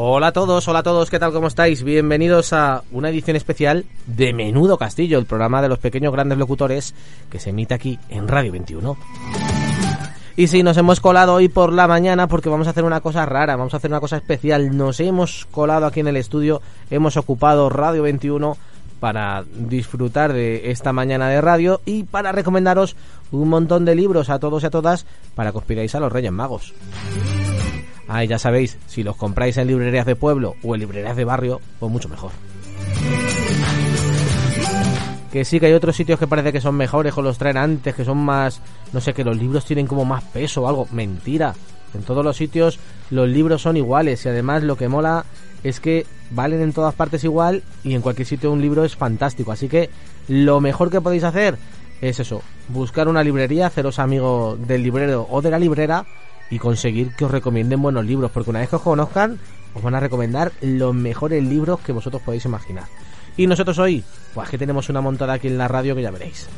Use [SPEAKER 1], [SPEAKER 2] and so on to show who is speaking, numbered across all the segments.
[SPEAKER 1] Hola a todos, hola a todos, ¿qué tal? ¿Cómo estáis? Bienvenidos a una edición especial de Menudo Castillo, el programa de los pequeños grandes locutores que se emite aquí en Radio 21. Y sí, nos hemos colado hoy por la mañana porque vamos a hacer una cosa rara, vamos a hacer una cosa especial. Nos hemos colado aquí en el estudio, hemos ocupado Radio 21 para disfrutar de esta mañana de radio y para recomendaros un montón de libros a todos y a todas para que os a los Reyes Magos. Ah, ya sabéis, si los compráis en librerías de pueblo o en librerías de barrio, pues mucho mejor. Que sí, que hay otros sitios que parece que son mejores o los traen antes, que son más, no sé, que los libros tienen como más peso o algo. Mentira. En todos los sitios los libros son iguales y además lo que mola es que valen en todas partes igual y en cualquier sitio un libro es fantástico. Así que lo mejor que podéis hacer es eso, buscar una librería, haceros amigo del librero o de la librera y conseguir que os recomienden buenos libros, porque una vez que os conozcan, os van a recomendar los mejores libros que vosotros podéis imaginar. Y nosotros hoy, pues que tenemos una montada aquí en la radio que ya veréis.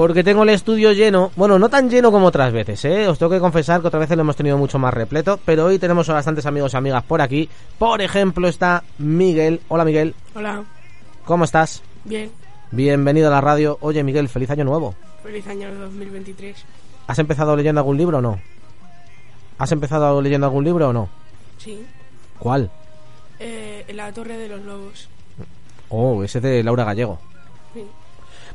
[SPEAKER 1] Porque tengo el estudio lleno, bueno, no tan lleno como otras veces, ¿eh? Os tengo que confesar que otras veces lo hemos tenido mucho más repleto, pero hoy tenemos a bastantes amigos y amigas por aquí. Por ejemplo, está Miguel. Hola, Miguel.
[SPEAKER 2] Hola,
[SPEAKER 1] ¿Cómo estás?
[SPEAKER 2] bien.
[SPEAKER 1] Bienvenido a la radio. Oye, Miguel, feliz año nuevo.
[SPEAKER 2] Feliz año 2023.
[SPEAKER 1] ¿Has empezado leyendo algún libro o no? ¿Has empezado leyendo algún libro o no?
[SPEAKER 2] Sí.
[SPEAKER 1] ¿Cuál?
[SPEAKER 2] Eh, la Torre de los Lobos.
[SPEAKER 1] Oh, ese de Laura Gallego.
[SPEAKER 2] Sí.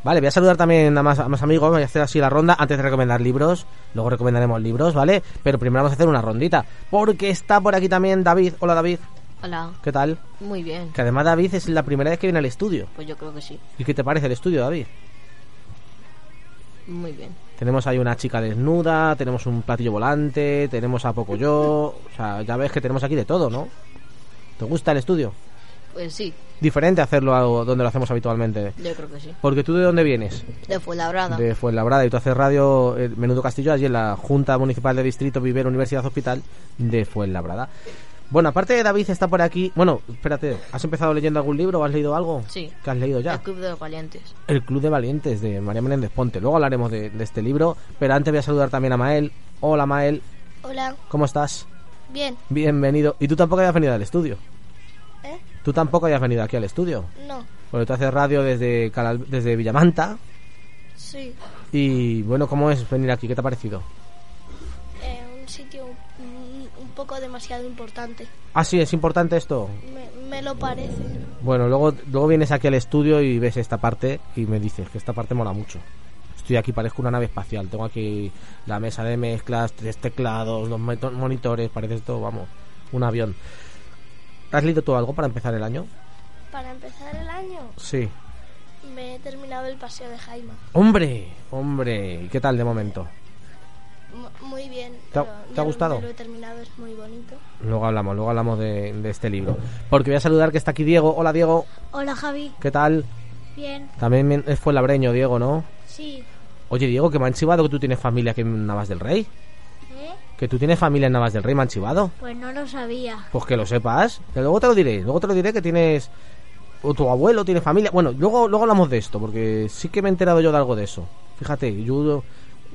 [SPEAKER 1] Vale, voy a saludar también a más, a más amigos, voy a hacer así la ronda antes de recomendar libros, luego recomendaremos libros, ¿vale? Pero primero vamos a hacer una rondita, porque está por aquí también David. Hola David,
[SPEAKER 3] Hola,
[SPEAKER 1] ¿qué tal?
[SPEAKER 3] muy bien.
[SPEAKER 1] Que además David es la primera vez que viene al estudio.
[SPEAKER 3] Pues yo creo que sí.
[SPEAKER 1] ¿Y qué te parece el estudio, David?
[SPEAKER 3] Muy bien.
[SPEAKER 1] Tenemos ahí una chica desnuda, tenemos un platillo volante, tenemos a poco yo, o sea, ya ves que tenemos aquí de todo, ¿no? ¿Te gusta el estudio?
[SPEAKER 3] Pues sí,
[SPEAKER 1] Diferente hacerlo a donde lo hacemos habitualmente.
[SPEAKER 3] yo creo que sí.
[SPEAKER 1] Porque tú de dónde vienes?
[SPEAKER 3] De Fuenlabrada.
[SPEAKER 1] De Fuenlabrada y tú haces radio eh, Menudo Castillo allí en la Junta Municipal de Distrito Vivero Universidad Hospital de Fuenlabrada. Bueno, aparte de David está por aquí. Bueno, espérate, ¿has empezado leyendo algún libro o has leído algo?
[SPEAKER 3] Sí.
[SPEAKER 1] ¿Qué has leído ya?
[SPEAKER 3] El Club de los Valientes.
[SPEAKER 1] El Club de Valientes de María Menéndez Ponte. Luego hablaremos de, de este libro, pero antes voy a saludar también a Mael. Hola Mael,
[SPEAKER 4] Hola,
[SPEAKER 1] ¿cómo estás?
[SPEAKER 4] bien.
[SPEAKER 1] Bienvenido. ¿Y tú tampoco habías venido al estudio? ¿Tú tampoco habías venido aquí al estudio?
[SPEAKER 4] No,
[SPEAKER 1] Porque tú haces radio desde, desde Villamanta.
[SPEAKER 4] sí.
[SPEAKER 1] Y bueno, ¿cómo es venir aquí? ¿Qué te ha parecido?
[SPEAKER 4] Eh, un sitio un, un poco demasiado importante.
[SPEAKER 1] Ah, sí, es importante esto.
[SPEAKER 4] Me, me lo parece.
[SPEAKER 1] Bueno, luego, luego vienes aquí al estudio y ves esta parte y me dices que esta parte mola mucho. Estoy aquí, parezco una nave espacial. Tengo aquí la mesa de mezclas, tres teclados, los monitores, parece esto, vamos, un avión. ¿Has leído tú algo para empezar el año?
[SPEAKER 4] Para empezar el año,
[SPEAKER 1] Sí.
[SPEAKER 4] me he terminado el paseo de Jaime.
[SPEAKER 1] ¡Hombre! ¡Hombre! ¿Y qué tal de momento?
[SPEAKER 4] M- muy bien.
[SPEAKER 1] ¿Te ha-
[SPEAKER 4] pero
[SPEAKER 1] te ha
[SPEAKER 4] ya lo-
[SPEAKER 1] gustado?
[SPEAKER 4] Lo he terminado, es muy bonito.
[SPEAKER 1] Luego hablamos, luego hablamos de, de este libro. Porque voy a saludar que está aquí Diego. Hola Diego,
[SPEAKER 4] Hola Javi.
[SPEAKER 1] ¿qué tal?
[SPEAKER 4] Bien.
[SPEAKER 1] También fue labreño Diego, ¿no?
[SPEAKER 4] Sí.
[SPEAKER 1] Oye Diego, que me han chivado que tú tienes familia aquí en Navas del Rey. Que tú tienes familia en Navas del Rey, me han chivado.
[SPEAKER 4] Pues no lo sabía.
[SPEAKER 1] Pues que lo sepas. Que luego te lo diré. Luego te lo diré que tienes. O tu abuelo tiene familia. Bueno, luego, luego hablamos de esto, porque sí que me he enterado yo de algo de eso. Fíjate, yo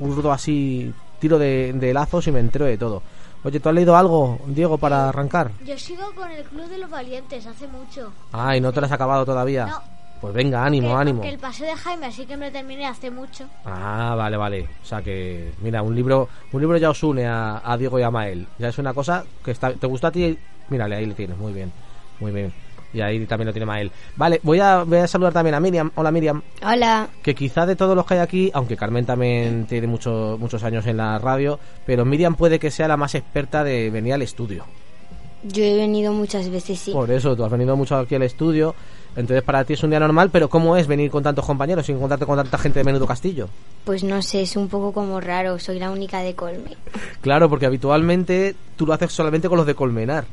[SPEAKER 1] urdo así, tiro de, de lazos y me entero de todo. Oye, ¿tú has leído algo, Diego, para arrancar?
[SPEAKER 4] Yo sigo con el Club de los Valientes hace mucho.
[SPEAKER 1] Ay, ¿no te lo has acabado todavía?
[SPEAKER 4] No.
[SPEAKER 1] Pues venga, ánimo, ánimo.
[SPEAKER 4] el paseo de Jaime, así que me lo terminé hace mucho.
[SPEAKER 1] Ah, vale, vale. O sea que, mira, un libro, un libro ya os une a, a Diego y a Mael. Ya es una cosa que está, te gusta a ti. Mírale, ahí le tienes, muy bien, muy bien. Y ahí también lo tiene Mael. Vale, voy a, voy a saludar también a Miriam. Hola Miriam.
[SPEAKER 3] Hola.
[SPEAKER 1] Que quizá de todos los que hay aquí, aunque Carmen también tiene muchos muchos años en la radio, pero Miriam puede que sea la más experta de venir al estudio.
[SPEAKER 3] Yo he venido muchas veces, sí.
[SPEAKER 1] Por eso, tú has venido mucho aquí al estudio. Entonces para ti es un día normal, pero ¿cómo es venir con tantos compañeros sin encontrarte con tanta gente de Menudo Castillo?
[SPEAKER 3] Pues no sé, es un poco como raro. Soy la única de Colme.
[SPEAKER 1] Claro, porque habitualmente tú lo haces solamente con los de Colmenar.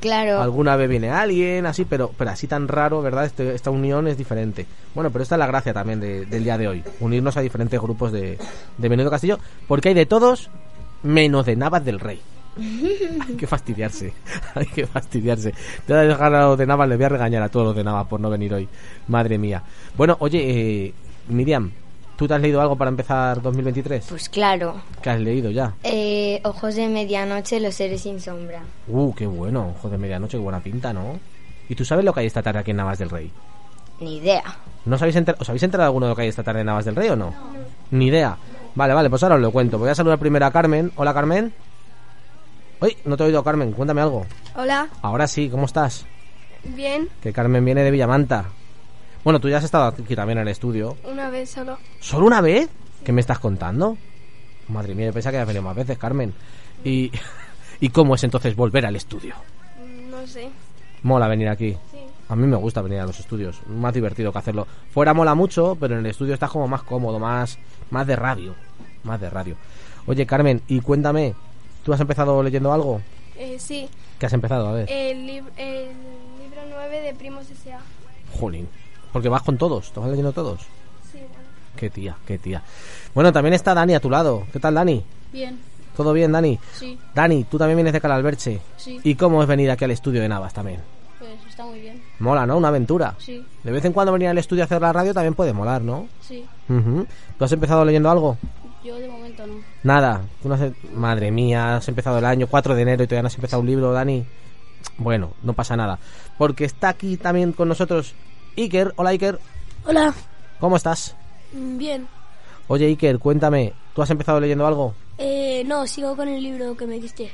[SPEAKER 3] Claro.
[SPEAKER 1] Alguna vez viene alguien, así, pero, pero así tan raro, ¿verdad? Este- esta unión es diferente. Bueno, pero esta es la gracia también de- del día de hoy. Unirnos a diferentes grupos de, de Menudo Castillo, porque hay de todos menos de Navas del Rey. Hay que fastidiarse. Hay que fastidiarse. Te voy a dejar a los de Navas, les voy a regañar a todos los de Navas por no venir hoy. Madre mía. Bueno, oye, eh, Miriam, ¿tú te has leído algo para empezar 2023?
[SPEAKER 3] Pues claro.
[SPEAKER 1] ¿Qué has leído ya?
[SPEAKER 3] Eh, Ojos de medianoche, los seres sin sombra.
[SPEAKER 1] Uh, qué bueno. Ojo de medianoche, qué buena pinta, ¿no? ¿Y tú sabes lo que hay esta tarde aquí en Navas del Rey?
[SPEAKER 3] Ni idea.
[SPEAKER 1] ¿No os habéis, enter- ¿Os habéis enterado alguno de lo que hay esta tarde en Navas del Rey o no? Ni idea. Vale, vale, pues ahora os lo cuento. Voy a saludar primero a Carmen. Hola, Carmen. Uy, no te he oído, Carmen. Cuéntame algo.
[SPEAKER 2] Hola,
[SPEAKER 1] Ahora sí, ¿cómo estás?
[SPEAKER 2] bien,
[SPEAKER 1] Que Carmen viene de Villamanta. Bueno, tú ya has estado aquí también en el estudio.
[SPEAKER 2] una vez solo.
[SPEAKER 1] ¿Solo una vez? ¿Qué me estás contando? Madre mía, yo pensaba que habías venido más veces, Carmen. ¿Y, ¿Y cómo es entonces volver al estudio?
[SPEAKER 2] Mm, No sé,
[SPEAKER 1] Mola venir aquí.
[SPEAKER 2] sí.
[SPEAKER 1] A mí me gusta venir a los estudios, más divertido que hacerlo. Fuera mola mucho, pero en el estudio estás como más cómodo, más, más de radio, más de radio. Oye, Carmen, y cuéntame, ¿tú has empezado leyendo algo?
[SPEAKER 2] Eh, sí,
[SPEAKER 1] ¿Qué has empezado? A ver.
[SPEAKER 2] el, lib- el libro 9 de Primos S.A.
[SPEAKER 1] Jolín. Porque vas con todos, ¿te vas leyendo todos?
[SPEAKER 2] Sí, bueno.
[SPEAKER 1] Qué tía, qué tía. Bueno, también está Dani a tu lado. ¿Qué tal, Dani?
[SPEAKER 2] Bien,
[SPEAKER 1] ¿Todo bien, Dani?
[SPEAKER 2] sí,
[SPEAKER 1] Dani, tú también vienes de Calalberche.
[SPEAKER 2] sí,
[SPEAKER 1] ¿Y cómo es venir aquí al estudio de Navas también?
[SPEAKER 2] pues está muy bien.
[SPEAKER 1] Mola, ¿no? Una aventura.
[SPEAKER 2] Sí,
[SPEAKER 1] De vez en cuando venir al estudio a hacer la radio también puede molar, ¿no?
[SPEAKER 2] sí,
[SPEAKER 1] Ujú. ¿Tú has empezado leyendo algo?
[SPEAKER 2] Yo de momento no.
[SPEAKER 1] Nada. Tú no has... Madre mía, has empezado el año 4 de enero y todavía no has empezado un libro, Dani. Bueno, no pasa nada. Porque está aquí también con nosotros Iker. Hola, Iker.
[SPEAKER 2] Hola,
[SPEAKER 1] ¿Cómo estás?
[SPEAKER 2] bien.
[SPEAKER 1] Oye, Iker, cuéntame. ¿Tú has empezado leyendo algo?
[SPEAKER 2] Eh, no, sigo con el libro que me diste,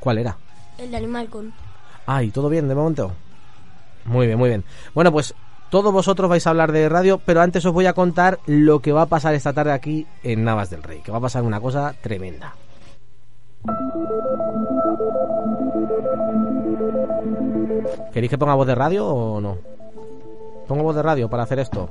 [SPEAKER 1] ¿Cuál era?
[SPEAKER 2] el de Animal con.
[SPEAKER 1] Ah, ¿y todo bien de momento? Muy bien, muy bien. Bueno, pues todos vosotros vais a hablar de radio, pero antes os voy a contar lo que va a pasar esta tarde aquí en Navas del Rey, que va a pasar una cosa tremenda. ¿Queréis que ponga voz de radio o no? ¿Pongo voz de radio para hacer esto?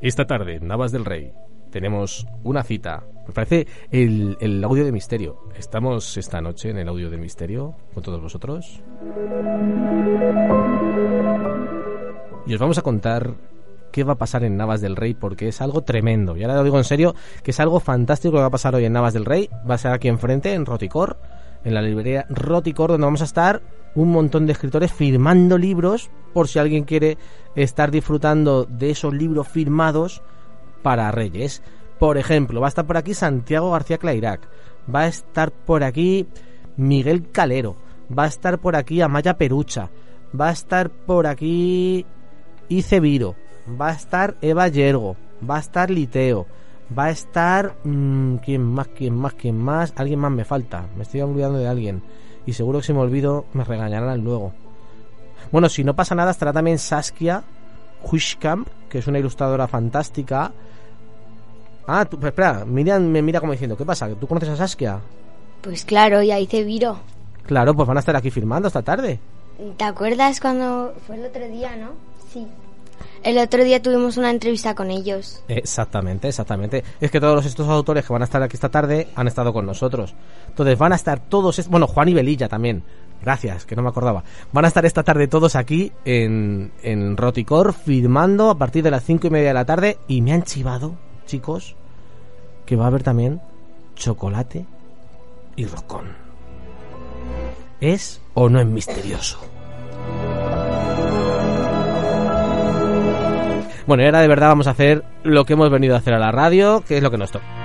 [SPEAKER 1] Esta tarde, Navas del Rey, tenemos una cita. Me parece el, el audio de misterio. ¿Estamos esta noche en el audio de misterio con todos vosotros? Y os vamos a contar qué va a pasar en Navas del Rey porque es algo tremendo. Y ahora lo digo en serio, que es algo fantástico lo que va a pasar hoy en Navas del Rey. Va a ser aquí enfrente, en Roticor, en la librería Roticor, donde vamos a estar un montón de escritores firmando libros por si alguien quiere estar disfrutando de esos libros firmados para Reyes. Por ejemplo, va a estar por aquí Santiago García Clairac, va a estar por aquí Miguel Calero, va a estar por aquí Amaya Perucha, va a estar por aquí Ice Viro, va a estar Eva Yergo, va a estar Liteo, va a estar... mm, ¿Quién más? ¿Quién más? ¿Quién más? Alguien más me falta, me estoy olvidando de alguien. Y seguro que si me olvido me regañarán luego. Bueno, si no pasa nada, estará también Saskia Huishkamp, que es una ilustradora fantástica. Ah, tú, pero espera, Miriam me mira como diciendo, ¿qué pasa? ¿Tú conoces a Saskia?
[SPEAKER 3] Pues claro, ya hice Viro.
[SPEAKER 1] Claro, pues van a estar aquí firmando esta tarde.
[SPEAKER 3] ¿Te acuerdas cuando fue el otro día, no? Sí. El otro día tuvimos una entrevista con ellos.
[SPEAKER 1] Exactamente, exactamente. Es que todos estos autores que van a estar aquí esta tarde han estado con nosotros. Entonces van a estar todos, bueno, Juan y Belilla también. Gracias, que no me acordaba. Van a estar esta tarde todos aquí en, en Roticor firmando a partir de las cinco y media de la tarde y me han chivado, chicos, que va a haber también chocolate y rocón. ¿Es o no es misterioso? Bueno, y ahora de verdad vamos a hacer lo que hemos venido a hacer a la radio, que es lo que nos toca.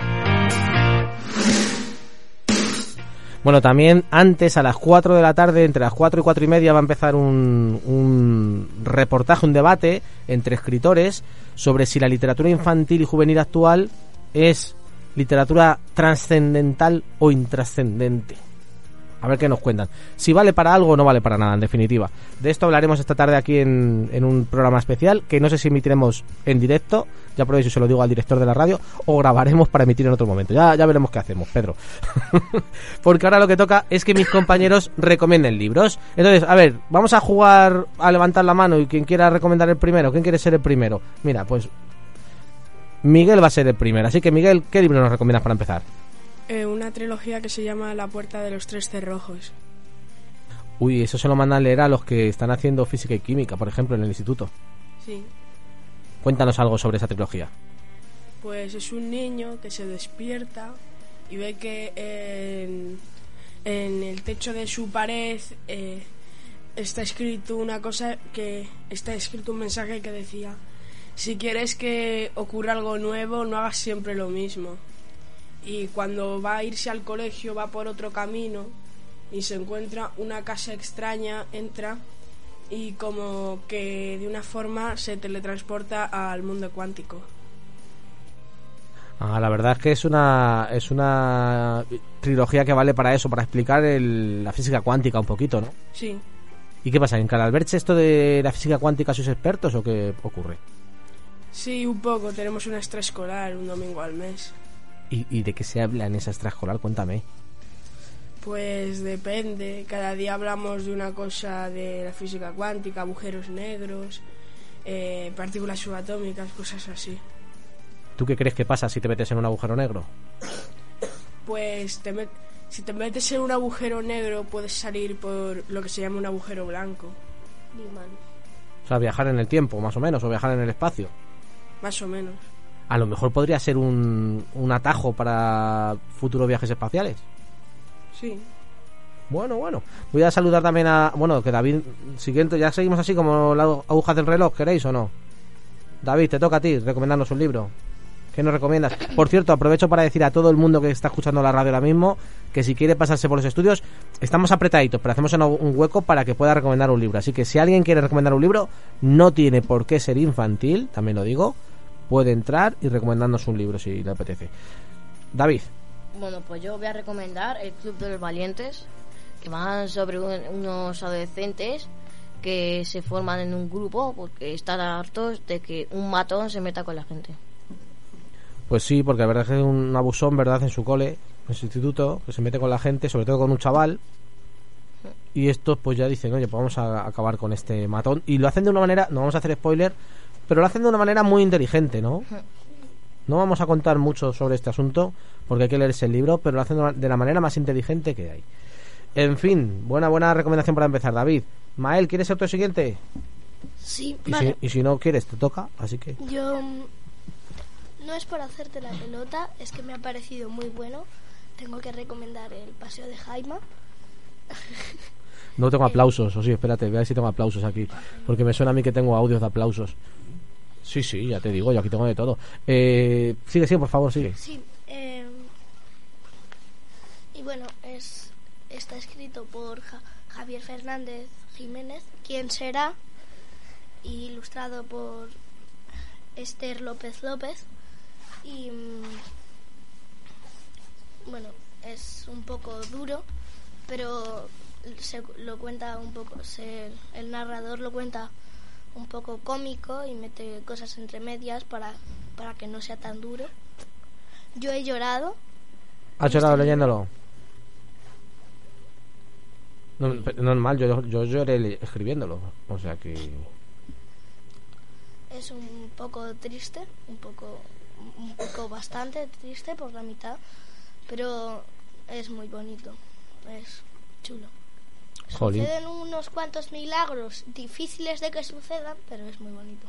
[SPEAKER 1] Bueno, también antes a las 4 de la tarde, entre las 4 y 4 y media, va a empezar un, un reportaje, un debate entre escritores sobre si la literatura infantil y juvenil actual es literatura trascendental o intrascendente. A ver qué nos cuentan. Si vale para algo o no vale para nada, en definitiva. De esto hablaremos esta tarde aquí en, en un programa especial que no sé si emitiremos en directo, ya por eso se lo digo al director de la radio, o grabaremos para emitir en otro momento. Ya, ya veremos qué hacemos, Pedro. Porque ahora lo que toca es que mis compañeros recomienden libros. Entonces, a ver, vamos a jugar a levantar la mano y quien quiera recomendar el primero, ¿quién quiere ser el primero? Mira, pues Miguel va a ser el primero. Así que Miguel, ¿qué libro nos recomiendas para empezar?
[SPEAKER 2] Eh, una trilogía que se llama La puerta de los tres cerrojos.
[SPEAKER 1] Uy, eso se lo mandan a leer a los que están haciendo física y química, por ejemplo, en el instituto.
[SPEAKER 2] Sí.
[SPEAKER 1] Cuéntanos algo sobre esa trilogía.
[SPEAKER 2] Pues es un niño que se despierta y ve que en, en el techo de su pared eh, está escrito una cosa que está escrito un mensaje que decía si quieres que ocurra algo nuevo no hagas siempre lo mismo y cuando va a irse al colegio va por otro camino y se encuentra una casa extraña entra y como que de una forma se teletransporta al mundo cuántico
[SPEAKER 1] Ah, la verdad es que es una es una trilogía que vale para eso, para explicar el- la física cuántica un poquito, ¿no?
[SPEAKER 2] sí
[SPEAKER 1] ¿Y qué pasa? ¿En Calalberche esto de la física cuántica sois expertos o qué ocurre?
[SPEAKER 2] sí un poco tenemos una extraescolar un domingo al mes
[SPEAKER 1] ¿Y, y de qué se habla en esa extraescolar? Cuéntame.
[SPEAKER 2] Pues depende, cada día hablamos de una cosa de la física cuántica, agujeros negros, eh, partículas subatómicas, cosas así.
[SPEAKER 1] ¿Tú qué crees que pasa si te metes en un agujero negro?
[SPEAKER 2] Pues te met- si te metes en un agujero negro puedes salir por lo que se llama un agujero blanco,
[SPEAKER 1] O sea, viajar en el tiempo, más o menos, o viajar en el espacio.
[SPEAKER 2] más o menos.
[SPEAKER 1] A lo mejor podría ser un, un atajo para futuros viajes espaciales.
[SPEAKER 2] Sí.
[SPEAKER 1] Bueno, bueno. Voy a saludar también a... Bueno, que David... Siguiente, ya seguimos así como las agujas del reloj, ¿queréis o no? David, te toca a ti recomendarnos un libro. ¿Qué nos recomiendas? Por cierto, aprovecho para decir a todo el mundo que está escuchando la radio ahora mismo que si quiere pasarse por los estudios, estamos apretaditos, pero hacemos un hueco para que pueda recomendar un libro. Así que si alguien quiere recomendar un libro, no tiene por qué ser infantil, también lo digo. Puede entrar y recomendarnos un libro si le apetece. David,
[SPEAKER 5] Bueno, pues yo voy a recomendar El Club de los Valientes, que van sobre un- unos adolescentes que se forman en un grupo porque están hartos de que un matón se meta con la gente.
[SPEAKER 1] Pues sí, porque la verdad es que es un abusón, ¿verdad? En su cole, en su instituto, que se mete con la gente, sobre todo con un chaval. Y estos pues ya dicen, oye, pues vamos a acabar con este matón. Y lo hacen de una manera, no vamos a hacer spoiler, pero lo hacen de una manera muy inteligente, ¿no? No vamos a contar mucho sobre este asunto, porque hay que leerse el libro, pero lo hacen de la- de la manera más inteligente que hay. En fin, buena, buena recomendación para empezar, David. Mael, ¿quieres ser tu siguiente?
[SPEAKER 4] Sí,
[SPEAKER 1] Y,
[SPEAKER 4] vale.
[SPEAKER 1] si, y si no quieres, te toca, así que...
[SPEAKER 4] Yo mm, no es por hacerte la pelota, es que me ha parecido muy bueno. Tengo que recomendar el Paseo de Jaima.
[SPEAKER 1] No tengo aplausos, o sí, espérate, voy a ver si tengo aplausos aquí. Porque me suena a mí que tengo audios de aplausos. Sí, sí, ya te digo, yo aquí tengo de todo. Eh, sigue, sigue, por favor, sigue.
[SPEAKER 4] Sí. eh, y bueno, es está escrito por Ja- Javier Fernández Jiménez, quien será, y ilustrado por Esther López López. Y mm, bueno, es un poco duro, pero se lo cuenta un poco, se- el narrador lo cuenta un poco cómico y mete cosas entre medias para, para que no sea tan duro. Yo he llorado.
[SPEAKER 1] ¿Has llorado leyéndolo? No, normal, yo, yo lloré escribiéndolo. O sea que...
[SPEAKER 4] Es un poco triste, un poco, un poco bastante triste por la mitad, pero es muy bonito, es chulo.
[SPEAKER 1] Jolín.
[SPEAKER 4] Suceden unos cuantos milagros difíciles de que sucedan, pero es muy bonito.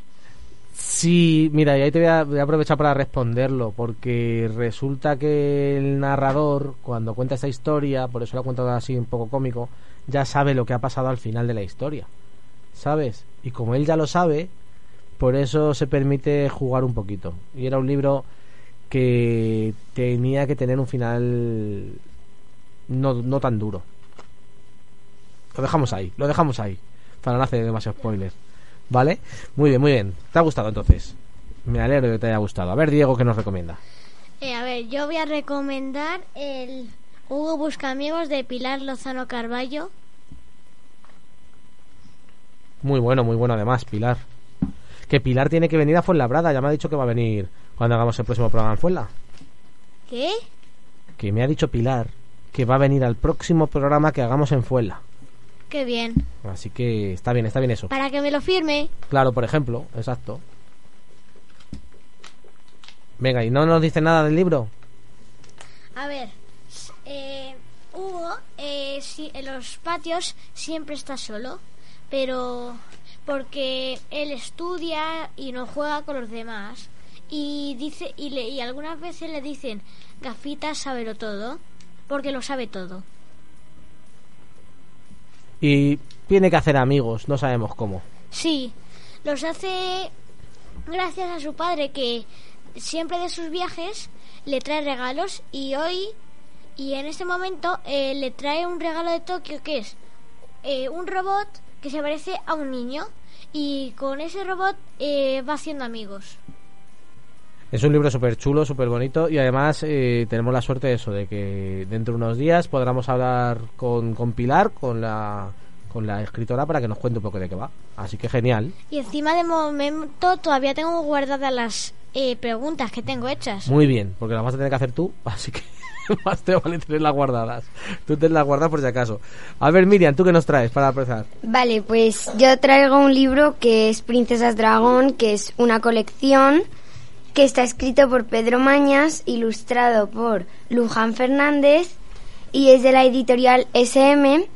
[SPEAKER 1] Sí, mira, y ahí te voy a, voy a aprovechar para responderlo, porque resulta que el narrador, cuando cuenta esta historia, por eso lo ha contado así un poco cómico, ya sabe lo que ha pasado al final de la historia, ¿sabes? Y como él ya lo sabe, por eso se permite jugar un poquito. Y era un libro que tenía que tener un final no, no tan duro. Lo dejamos ahí, lo dejamos ahí, para no hacer demasiado spoiler. ¿Vale? Muy bien, muy bien. ¿Te ha gustado entonces? Me alegro de que te haya gustado. A ver, Diego, ¿qué nos recomienda?
[SPEAKER 6] Eh, a ver, yo voy a recomendar el Hugo Buscamigos de Pilar Lozano Carballo.
[SPEAKER 1] Muy bueno, muy bueno además, Pilar. Que Pilar tiene que venir a Fuenlabrada. Ya me ha dicho que va a venir cuando hagamos el próximo programa en Fuenla.
[SPEAKER 6] ¿Qué?
[SPEAKER 1] Que me ha dicho Pilar que va a venir al próximo programa que hagamos en Fuenla.
[SPEAKER 6] Qué bien.
[SPEAKER 1] Así que está bien, está bien eso.
[SPEAKER 6] Para que me lo firme.
[SPEAKER 1] Claro, por ejemplo, exacto. Venga, ¿y no nos dice nada del libro?
[SPEAKER 6] A ver, eh, Hugo eh, en los patios siempre está solo, pero porque él estudia y no juega con los demás. Y dice y, le, y algunas veces le dicen gafitas sábelo todo, porque lo sabe todo.
[SPEAKER 1] Y tiene que hacer amigos, no sabemos cómo.
[SPEAKER 6] Sí, los hace gracias a su padre que siempre de sus viajes le trae regalos y hoy y en este momento eh, le trae un regalo de Tokio que es eh, un robot que se parece a un niño y con ese robot eh, va haciendo amigos.
[SPEAKER 1] Es un libro súper chulo, súper bonito y además eh, tenemos la suerte de eso, de que dentro de unos días podamos hablar con, con Pilar, con la, con la escritora, para que nos cuente un poco de qué va. Así que genial.
[SPEAKER 6] Y encima de momento todavía tengo guardadas las eh, preguntas que tengo hechas.
[SPEAKER 1] Muy bien, porque las vas a tener que hacer tú, así que más te vale tenerlas guardadas. Tú las guardas por si acaso. A ver, Miriam, ¿tú qué nos traes para empezar?
[SPEAKER 3] Vale, pues yo traigo un libro que es Princesas Dragón, que es una colección que está escrito por Pedro Mañas, ilustrado por Luján Fernández y es de la editorial SM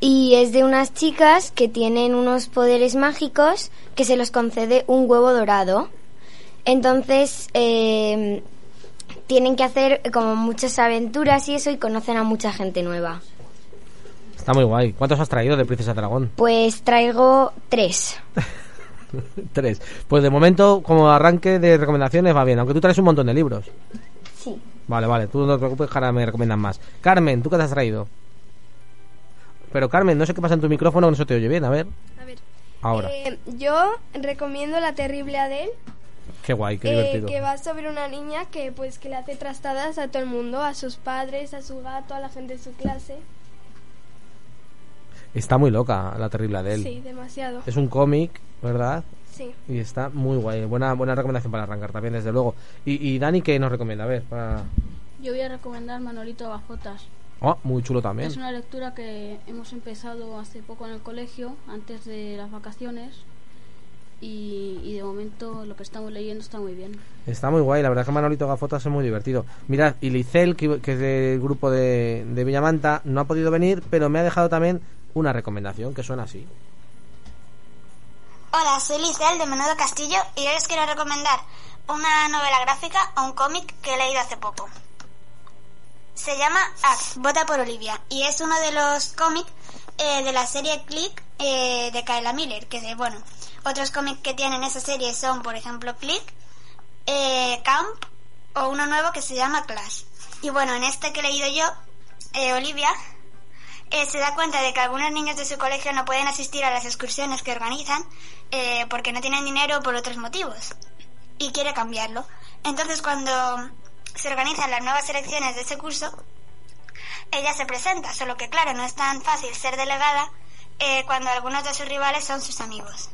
[SPEAKER 3] y es de unas chicas que tienen unos poderes mágicos que se los concede un huevo dorado. Entonces eh, tienen que hacer como muchas aventuras y eso y conocen a mucha gente nueva.
[SPEAKER 1] Está muy guay. ¿Cuántos has traído de Princesa Dragón?
[SPEAKER 3] Pues traigo tres.
[SPEAKER 1] Tres. Pues de momento, como arranque de recomendaciones, va bien. Aunque tú traes un montón de libros.
[SPEAKER 3] Sí.
[SPEAKER 1] Vale, vale. Tú no te preocupes, que ahora me recomiendan más. Carmen, ¿tú qué te has traído? Pero Carmen, no sé qué pasa en tu micrófono, no se te oye bien. A ver.
[SPEAKER 7] A ver.
[SPEAKER 1] Ahora.
[SPEAKER 7] Eh, yo recomiendo La Terrible Adele,
[SPEAKER 1] qué guay, qué
[SPEAKER 7] eh, que va sobre una niña que pues que le hace trastadas a todo el mundo, a sus padres, a su gato, a la gente de su clase.
[SPEAKER 1] Está muy loca la terrible Adele.
[SPEAKER 7] Sí, demasiado.
[SPEAKER 1] Es un cómic, ¿verdad?
[SPEAKER 7] Sí.
[SPEAKER 1] Y está muy guay. Buena, buena recomendación para arrancar también, desde luego. Y, y Dani, ¿qué nos recomienda? A ver, para...
[SPEAKER 8] Yo voy a recomendar Manolito Gafotas.
[SPEAKER 1] Oh, muy chulo también.
[SPEAKER 8] Es una lectura que hemos empezado hace poco en el colegio, antes de las vacaciones. Y, y de momento lo que estamos leyendo está muy bien.
[SPEAKER 1] Está muy guay, la verdad que Manolito Gafotas es muy divertido. Mirad, y Licel, que, que es del grupo de, de Villamanta, no ha podido venir, pero me ha dejado también una recomendación que suena así.
[SPEAKER 9] Hola, soy Lizelle de Menudo Castillo y hoy os quiero recomendar una novela gráfica o un cómic que he leído hace poco. Se llama Axe, Vota por Olivia y es uno de los cómics eh, de la serie Click eh, de Kyla Miller, que bueno, otros cómics que tienen esa serie son, por ejemplo, Click, eh, Camp o uno nuevo que se llama Clash. Y bueno, en este que he leído yo, eh, Olivia eh, se da cuenta de que algunos niños de su colegio no pueden asistir a las excursiones que organizan eh, porque no tienen dinero o por otros motivos y quiere cambiarlo. Entonces cuando se organizan las nuevas elecciones de ese curso, ella se presenta, solo que claro, no es tan fácil ser delegada eh, cuando algunos de sus rivales son sus amigos.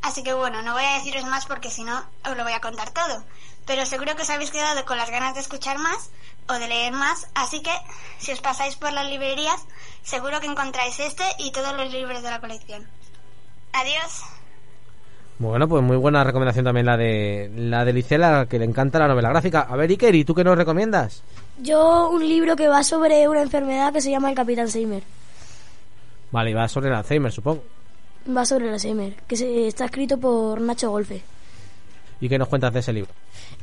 [SPEAKER 9] Así que bueno, no voy a deciros más porque si no os lo voy a contar todo. Pero seguro que os habéis quedado con las ganas de escuchar más o de leer más, así que si os pasáis por las librerías, seguro que encontráis este y todos los libros de la colección. Adiós.
[SPEAKER 1] Bueno, pues muy buena recomendación también la de la de Licela, que le encanta la novela gráfica. A ver, Iker, ¿y tú qué nos recomiendas?
[SPEAKER 10] Yo un libro que va sobre una enfermedad que se llama el Capitán Seymour.
[SPEAKER 1] Vale, y va sobre el Alzheimer, supongo.
[SPEAKER 10] Va sobre el Alzheimer, que se, está escrito por Nacho Golfe.
[SPEAKER 1] ¿Y qué nos cuentas de ese libro?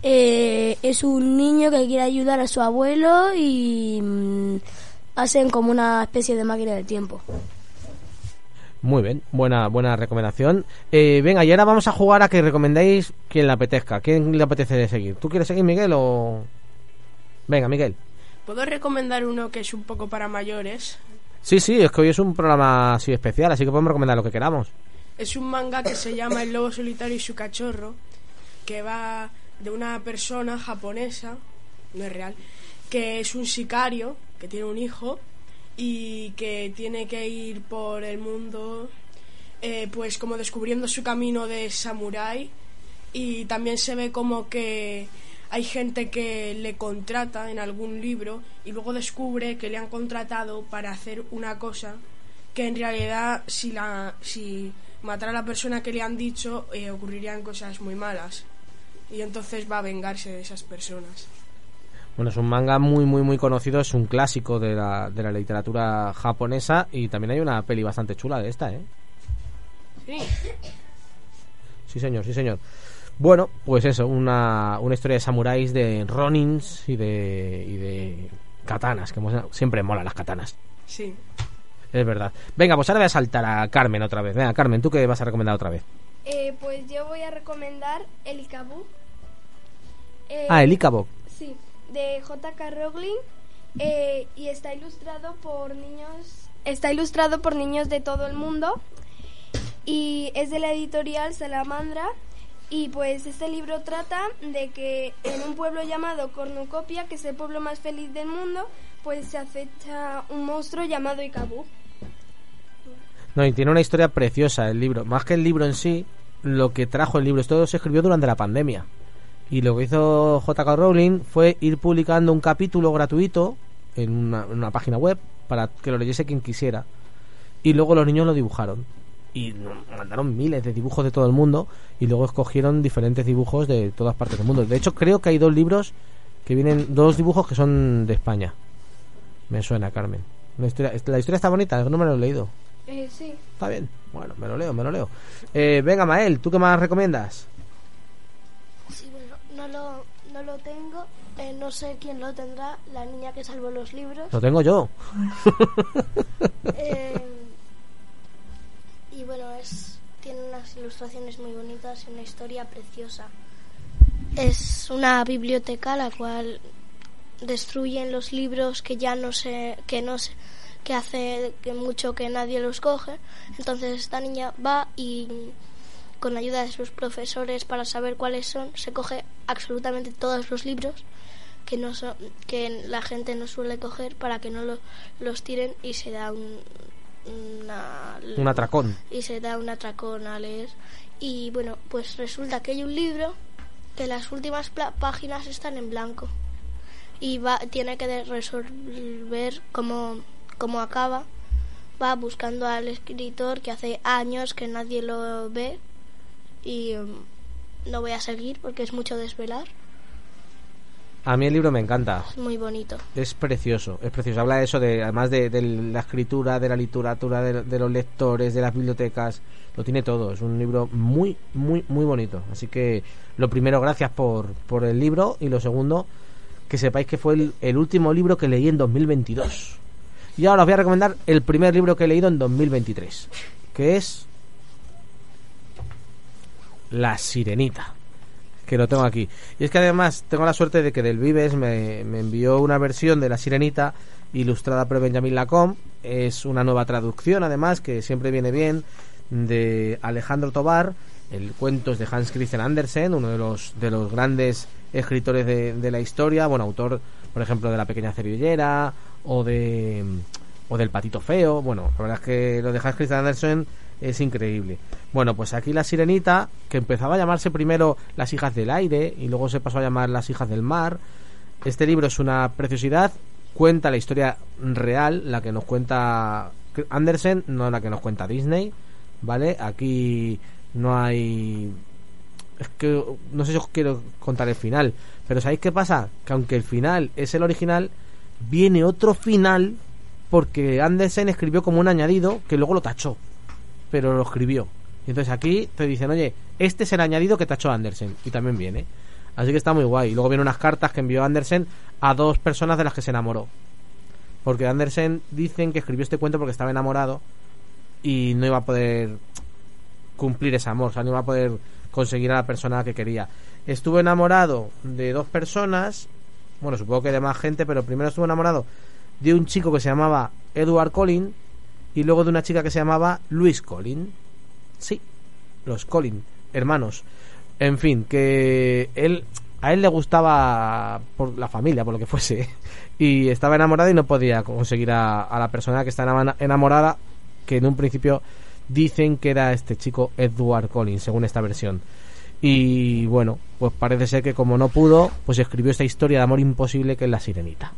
[SPEAKER 10] Eh, es un niño que quiere ayudar a su abuelo y mm, hacen como una especie de máquina del tiempo.
[SPEAKER 1] Muy bien, buena buena recomendación. Eh, venga, y ahora vamos a jugar a que recomendáis quien le apetezca. ¿Quién le apetece de seguir? ¿Tú quieres seguir, Miguel, o...? Venga, Miguel.
[SPEAKER 2] ¿Puedo recomendar uno que es un poco para mayores?
[SPEAKER 1] Sí, sí, es que hoy es un programa así especial, así que podemos recomendar lo que queramos.
[SPEAKER 2] Es un manga que se llama El lobo solitario y su cachorro, que va de una persona japonesa, no es real, que es un sicario, que tiene un hijo y que tiene que ir por el mundo, eh, pues como descubriendo su camino de samurái y también se ve como que hay gente que le contrata en algún libro y luego descubre que le han contratado para hacer una cosa que en realidad si la si matara a la persona que le han dicho eh, ocurrirían cosas muy malas y entonces va a vengarse de esas personas.
[SPEAKER 1] Bueno, es un manga muy, muy, muy conocido, es un clásico de la, de la literatura japonesa y también hay una peli bastante chula de esta, ¿eh?
[SPEAKER 2] Sí.
[SPEAKER 1] Sí, señor, sí, señor. Bueno, pues eso, una, una historia de samuráis, de ronins y de, y de katanas, que siempre mola las katanas.
[SPEAKER 2] Sí.
[SPEAKER 1] Es verdad. Venga, pues ahora voy a saltar a Carmen otra vez. Venga, Carmen, ¿tú qué vas a recomendar otra vez?
[SPEAKER 7] Eh, pues yo voy a recomendar El Icabú. Eh,
[SPEAKER 1] Ah, el Icabod.
[SPEAKER 7] Sí, de J.K. Rowling eh, y está ilustrado por niños. Está ilustrado por niños de todo el mundo y es de la editorial Salamandra. Y pues este libro trata de que en un pueblo llamado Cornucopia, que es el pueblo más feliz del mundo, pues se acecha un monstruo llamado Icabú.
[SPEAKER 1] No, y tiene una historia preciosa el libro. Más que el libro en sí, lo que trajo el libro, esto se escribió durante la pandemia. Y lo que hizo JK Rowling fue ir publicando un capítulo gratuito en una, página web para que lo leyese quien quisiera. Y luego los niños lo dibujaron. Y mandaron miles de dibujos de todo el mundo y luego escogieron diferentes dibujos de todas partes del mundo. De hecho, creo que hay dos libros que vienen, dos dibujos que son de España. Me suena, Carmen. La historia, la historia está bonita, no me lo he leído.
[SPEAKER 7] Eh, sí.
[SPEAKER 1] Está bien. Bueno, me lo leo, me lo leo. Eh, venga, Mael, ¿tú qué más recomiendas?
[SPEAKER 4] Sí, bueno, no lo, no lo tengo. eh, no sé quién lo tendrá. La niña que salvó los libros.
[SPEAKER 1] Lo tengo yo.
[SPEAKER 4] Eh, y bueno, es tiene unas ilustraciones muy bonitas y una historia preciosa. Es una biblioteca la cual destruyen los libros que ya no se que no se que hace que mucho que nadie los coge. Entonces esta niña va y con ayuda de sus profesores para saber cuáles son, se coge absolutamente todos los libros que no son, que la gente no suele coger para que no lo- los tiren y se da un una-
[SPEAKER 1] Un atracón.
[SPEAKER 4] y se da un atracón a leer y bueno pues resulta que hay un libro que las últimas páginas están en blanco y va tiene que resolver cómo cómo acaba va buscando al escritor que hace años que nadie lo ve y mm, no voy a seguir porque es mucho desvelar
[SPEAKER 1] A mí el libro me encanta.
[SPEAKER 4] es muy bonito
[SPEAKER 1] Es precioso, es precioso. Habla de eso, de, además de, de la escritura, de la literatura, de, de los lectores, de las bibliotecas. Lo tiene todo. Es un libro muy, muy, muy bonito. Así que, lo primero, gracias por, por el libro. Y lo segundo, que sepáis que fue el, el último libro que leí en 2022. Y ahora os voy a recomendar el primer libro que he leído en 2023. Que es... La Sirenita que lo tengo aquí. Y es que además tengo la suerte de que Del Vives me, envió una versión de La Sirenita ilustrada por Benjamin Lacombe. Es una nueva traducción, además, que siempre viene bien, de Alejandro Tobar. El cuento de Hans Christian Andersen, uno de los, de los grandes escritores de, de la historia. Bueno, autor, por ejemplo, de La Pequeña Cerillera o de o del Patito Feo. Bueno, la verdad es que lo de Hans Christian Andersen es increíble. Bueno, pues aquí la sirenita, que empezaba a llamarse primero Las hijas del aire y luego se pasó a llamar Las hijas del mar. Este libro es una preciosidad, cuenta la historia real, la que nos cuenta Andersen, no la que nos cuenta Disney, ¿vale? Aquí no hay... Es que no sé si os quiero contar el final, pero ¿sabéis qué pasa? Que aunque el final es el original, viene otro final porque Andersen escribió como un añadido que luego lo tachó pero lo escribió. Y entonces aquí te dicen, oye, este es el añadido que tachó Andersen. Y también viene. Así que está muy guay. Y luego vienen unas cartas que envió Andersen a dos personas de las que se enamoró. Porque Andersen dicen que escribió este cuento porque estaba enamorado y no iba a poder cumplir ese amor, o sea, no iba a poder conseguir a la persona que quería. Estuvo enamorado de dos personas, bueno, supongo que de más gente, pero primero estuvo enamorado de un chico que se llamaba Edward Collin y luego de una chica que se llamaba Luis Collin. Sí, los Collin, hermanos. En fin, que él a él le gustaba por la familia, por lo que fuese, y estaba enamorado y no podía conseguir a, a la persona que está enamorada, que en un principio dicen que era este chico Edward Collins, según esta versión. Y bueno, pues parece ser que como no pudo, pues escribió esta historia de amor imposible que es la sirenita.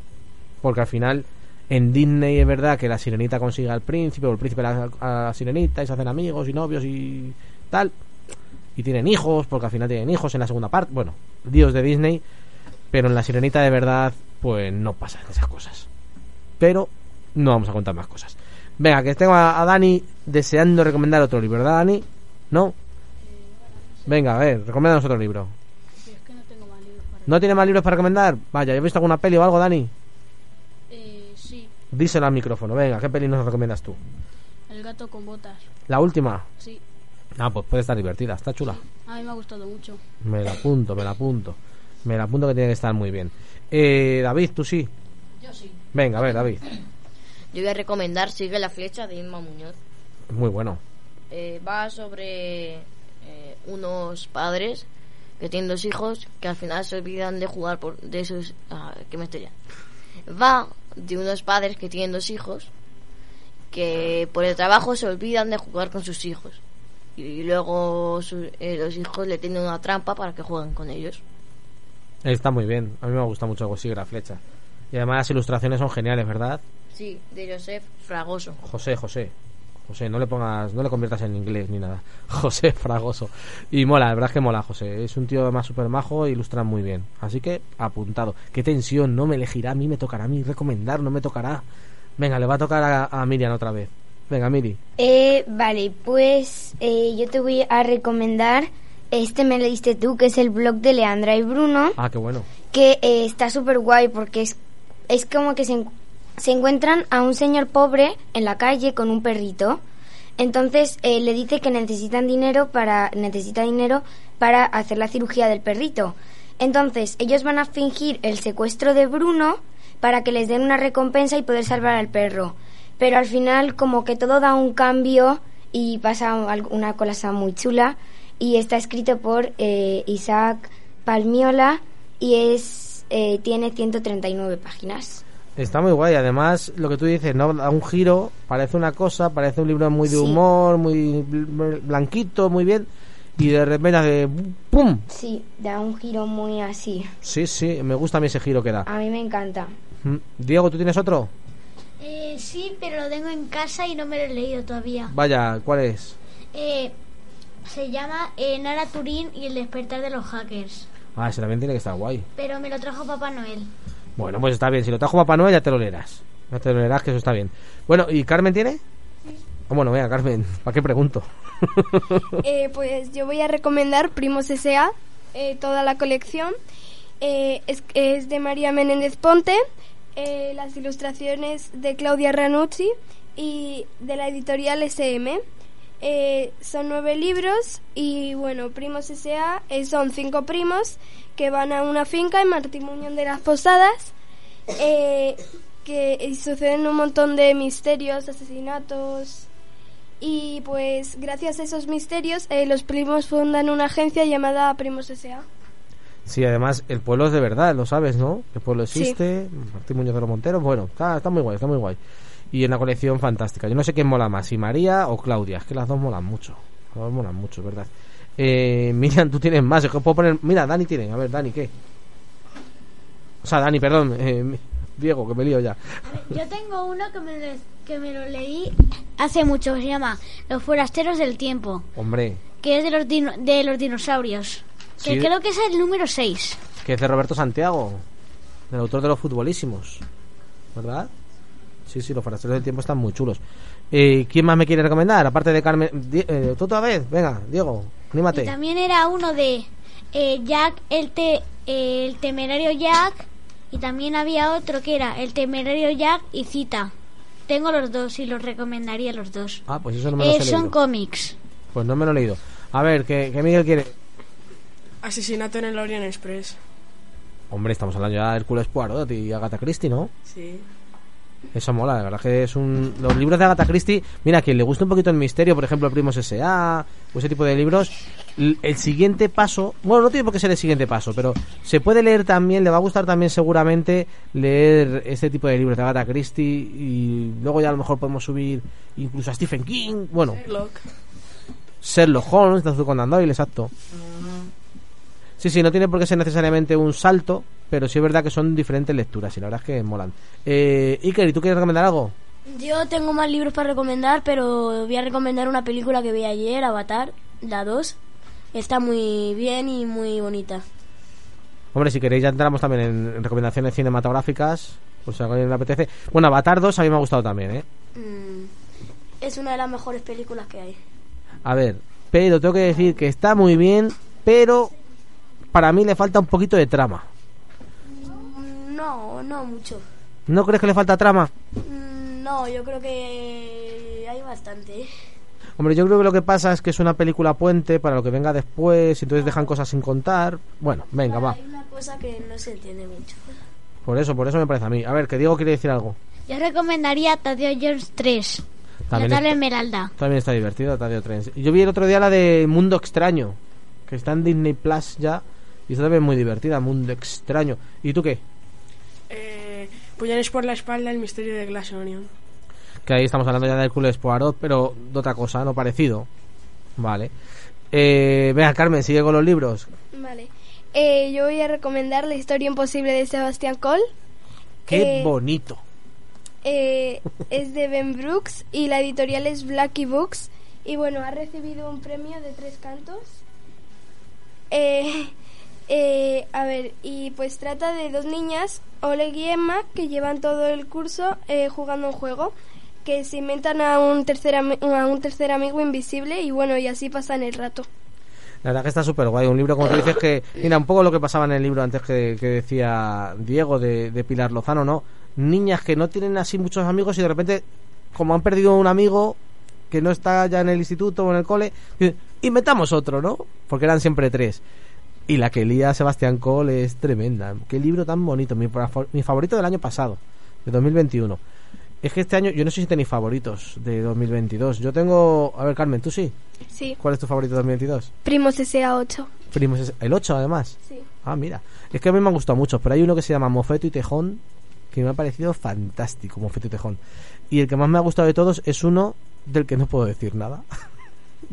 [SPEAKER 1] Porque al final en Disney es verdad que la sirenita consigue al príncipe o el príncipe a la, a la sirenita y se hacen amigos y novios y tal. Y tienen hijos, porque al final tienen hijos en la segunda parte. Bueno, dios de Disney. Pero en la sirenita de verdad, pues no pasan esas cosas. Pero no vamos a contar más cosas. Venga, que tengo a, a Dani deseando recomendar otro libro, ¿verdad, Dani? ¿No? Venga, a ver, recomiéndanos otro libro.
[SPEAKER 8] Sí, es que no tengo más libros para
[SPEAKER 1] ¿No tiene más libros para recomendar? Vaya, ¿ya visto alguna peli o algo, Dani?
[SPEAKER 8] Eh, sí,
[SPEAKER 1] Díselo al micrófono. Venga, ¿qué peli nos recomiendas tú?
[SPEAKER 8] El gato con botas.
[SPEAKER 1] La última.
[SPEAKER 8] Sí,
[SPEAKER 1] Ah, pues puede estar divertida, está chula.
[SPEAKER 8] a mí me ha gustado mucho.
[SPEAKER 1] Me la apunto, me la apunto. Me la apunto que tiene que estar muy bien. Eh, David, tú sí.
[SPEAKER 5] Yo sí.
[SPEAKER 1] Venga, a ver, David.
[SPEAKER 5] Yo voy a recomendar Sigue la flecha de Inma Muñoz.
[SPEAKER 1] Muy bueno.
[SPEAKER 5] Eh, va sobre eh, unos padres que tienen dos hijos que al final se olvidan de jugar por de sus ah, que me estoy ya. va de unos padres que tienen dos hijos que por el trabajo se olvidan de jugar con sus hijos y luego su- eh, los hijos le tienen una trampa para que jueguen con ellos
[SPEAKER 1] Está muy bien. A mí me gusta mucho sigue la flecha. Y además las ilustraciones son geniales, ¿verdad?
[SPEAKER 5] Sí de Joseph Fragoso
[SPEAKER 1] José, José. José, no le pongas, no le conviertas en inglés ni nada. José Fragoso. Y mola, la verdad es que mola, José. Es un tío más súper majo e ilustra muy bien. Así que, apuntado. Qué tensión, no me elegirá a mí, me tocará a mí recomendar, no me tocará. Venga, le va a tocar a, a Miriam otra vez. Venga, Miri.
[SPEAKER 3] Eh, vale, pues eh, yo te voy a recomendar, este me leíste tú, que es el blog de Leandra y Bruno,
[SPEAKER 1] Ah, qué bueno.
[SPEAKER 3] que eh, está súper guay porque es, es como que se, se encuentran a un señor pobre en la calle con un perrito. Entonces eh, le dice que necesitan dinero para necesita dinero para hacer la cirugía del perrito. Entonces ellos van a fingir el secuestro de Bruno para que les den una recompensa y poder salvar al perro. Pero al final como que todo da un cambio y pasa una cosa muy chula y está escrito por eh, Isaac Palmiola y es eh, tiene 139 páginas.
[SPEAKER 1] Está muy guay. Además, lo que tú dices, ¿no? Da un giro, parece una cosa, parece un libro muy de
[SPEAKER 3] Sí.
[SPEAKER 1] humor, muy bl- blanquito, muy bien. Y de repente hace ¡pum!
[SPEAKER 3] Sí, da un giro muy así.
[SPEAKER 1] Sí, sí, me gusta a mí ese giro que da.
[SPEAKER 3] A mí me encanta.
[SPEAKER 1] Mm. Diego, ¿tú tienes otro?
[SPEAKER 6] Eh, sí, pero lo tengo en casa y no me lo he leído todavía.
[SPEAKER 1] Vaya, ¿cuál es?
[SPEAKER 6] Eh, se llama eh, Nara Turín y el despertar de los hackers.
[SPEAKER 1] Ah, ese también tiene que estar guay.
[SPEAKER 6] Pero me lo trajo Papá Noel.
[SPEAKER 1] Bueno, pues está bien. Si lo trajo Papá Noel, ya te lo leerás. Ya te lo leerás, que eso está bien. Bueno, ¿y Carmen tiene? Ah, bueno, venga, Carmen, ¿para qué pregunto?
[SPEAKER 7] Eh, pues yo voy a recomendar Primos S.A., eh, toda la colección. Eh, es, es de María Menéndez Ponte, eh, las ilustraciones de Claudia Ranucci y de la editorial SM. Eh, son nueve libros y bueno, Primos S.A. eh, son cinco primos que van a una finca en Martimuñón de las Posadas eh, que y suceden un montón de misterios, asesinatos y pues gracias a esos misterios eh, los primos fundan una agencia llamada Primos S.A.
[SPEAKER 1] Sí, además, el pueblo es de verdad, lo sabes, ¿no? El pueblo
[SPEAKER 7] Sí.
[SPEAKER 1] existe, Martín Muñoz de los Monteros, bueno, está, está muy guay, está muy guay. Y en la colección fantástica. Yo no sé quién mola más, si María o Claudia, es que las dos molan mucho. Las dos molan mucho, ¿verdad? Eh, Miriam, tú tienes más, es que puedo poner... Mira, Dani tiene, a ver, Dani, ¿qué? O sea, Dani, perdón, eh, Diego, que me lío ya.
[SPEAKER 6] Yo tengo uno que me, lo- que me lo leí hace mucho, se llama Los forasteros del tiempo,
[SPEAKER 1] Hombre,
[SPEAKER 6] que es de los, dino- de los dinosaurios. Que
[SPEAKER 1] Sí.
[SPEAKER 6] creo que es el número 6.
[SPEAKER 1] que es de Roberto Santiago, el autor de los futbolísimos, ¿verdad? Sí, sí, los forasteros del tiempo están muy chulos. Eh, ¿Quién más me quiere recomendar? Aparte de Carmen... Eh, ¿Tú otra vez? Venga, Diego, anímate.
[SPEAKER 6] Y también era uno de eh, Jack, el, te, el temerario Jack. Y también había otro que era el temerario Jack y Cita. Tengo los dos y los recomendaría los dos.
[SPEAKER 1] Ah, pues eso no me lo
[SPEAKER 6] Eh,
[SPEAKER 1] he
[SPEAKER 6] son
[SPEAKER 1] leído.
[SPEAKER 6] cómics.
[SPEAKER 1] Pues no me lo he leído. A ver, ¿qué, qué Miguel quiere?
[SPEAKER 2] Asesinato en el Orient Express.
[SPEAKER 1] Hombre, estamos hablando ya de Hércules Poirot y Agatha Christie, ¿no?
[SPEAKER 2] Sí.
[SPEAKER 1] Eso mola, la verdad que es un... Los libros de Agatha Christie, mira, a quien le gusta un poquito el misterio, por ejemplo, Primos S.A., o ese tipo de libros, el siguiente paso... Bueno, no tiene por qué ser el siguiente paso, pero se puede leer también, le va a gustar también seguramente leer este tipo de libros de Agatha Christie y luego ya a lo mejor podemos subir incluso a Stephen King, bueno,
[SPEAKER 2] Sherlock.
[SPEAKER 1] Sherlock Holmes, de Conan Doyle, exacto. Sí, sí, no tiene por qué ser necesariamente un salto, pero sí es verdad que son diferentes lecturas y la verdad es que molan. Eh, Iker, ¿y tú quieres recomendar algo?
[SPEAKER 10] Yo tengo más libros para recomendar, pero voy a recomendar una película que vi ayer, Avatar, la 2. Está muy bien y muy bonita.
[SPEAKER 1] Hombre, si queréis ya entramos también en, en recomendaciones cinematográficas, pues si a alguien le apetece. Bueno, Avatar 2 a mí me ha gustado también, ¿eh?
[SPEAKER 10] Mm, es una de las mejores películas que hay.
[SPEAKER 1] A ver, pero tengo que decir que está muy bien, pero para mí le falta un poquito de trama.
[SPEAKER 10] No, no mucho.
[SPEAKER 1] ¿No crees que le falta trama?
[SPEAKER 10] Mm, No, yo creo que hay bastante.
[SPEAKER 1] Hombre, yo creo que lo que pasa es que es una película puente para lo que venga después, y entonces dejan cosas sin contar. Bueno, venga, va.
[SPEAKER 10] Hay una cosa que no se entiende mucho.
[SPEAKER 1] Por eso, por eso me parece a mí. A ver, que Diego quiere decir algo.
[SPEAKER 6] Yo recomendaría Tadeo Jones 3.
[SPEAKER 1] También
[SPEAKER 6] la
[SPEAKER 1] está-
[SPEAKER 6] Esmeralda.
[SPEAKER 1] También está divertido, Tadeo Trens. Yo vi el otro día la de Mundo Extraño, que está en Disney Plus ya, y está también muy divertida, Mundo Extraño. ¿Y tú qué?
[SPEAKER 2] Puñales por la espalda, el misterio de Glass Onion.
[SPEAKER 1] Que ahí estamos hablando ya de Hércules Poirot, pero de otra cosa, no parecido. Vale. Eh, vea, Carmen, sigue con los libros.
[SPEAKER 7] Vale. Eh, yo voy a recomendar La historia imposible de Sebastián Cole.
[SPEAKER 1] Qué
[SPEAKER 7] Eh,
[SPEAKER 1] bonito.
[SPEAKER 7] Eh, es de Ben Brooks y la editorial es Blacky Books. Y bueno, ha recibido un premio de tres cantos. Eh, eh, a ver, y pues trata de dos niñas, Oleg y Emma, que llevan todo el curso eh, jugando un juego, que se inventan a un, tercer ami- a un tercer amigo invisible y bueno, y así pasan el rato.
[SPEAKER 1] La verdad que está súper guay. Un libro, como tú dices, que. Mira, un poco lo que pasaba en el libro antes que, que decía Diego de, de Pilar Lozano, ¿no? Niñas que no tienen así muchos amigos y de repente, como han perdido un amigo que no está ya en el instituto o en el cole, dicen, inventamos otro, ¿no? Porque eran siempre tres. Y la que lía Sebastián Cole es tremenda. Qué libro tan bonito. Mi, mi favorito del año pasado, de 2021. Es que este año, yo no sé si tenéis favoritos de 2022. Yo tengo. A ver, Carmen, ¿tú sí?
[SPEAKER 7] Sí.
[SPEAKER 1] ¿Cuál es tu favorito de 2022?
[SPEAKER 7] Primos SA8.
[SPEAKER 1] Primos el 8 además.
[SPEAKER 7] Sí.
[SPEAKER 1] Ah, mira. Es que a mí me han gustado mucho, pero hay uno que se llama Mofeto y Tejón que me ha parecido fantástico, Mofeto y Tejón. Y el que más me ha gustado de todos es uno del que no puedo decir nada.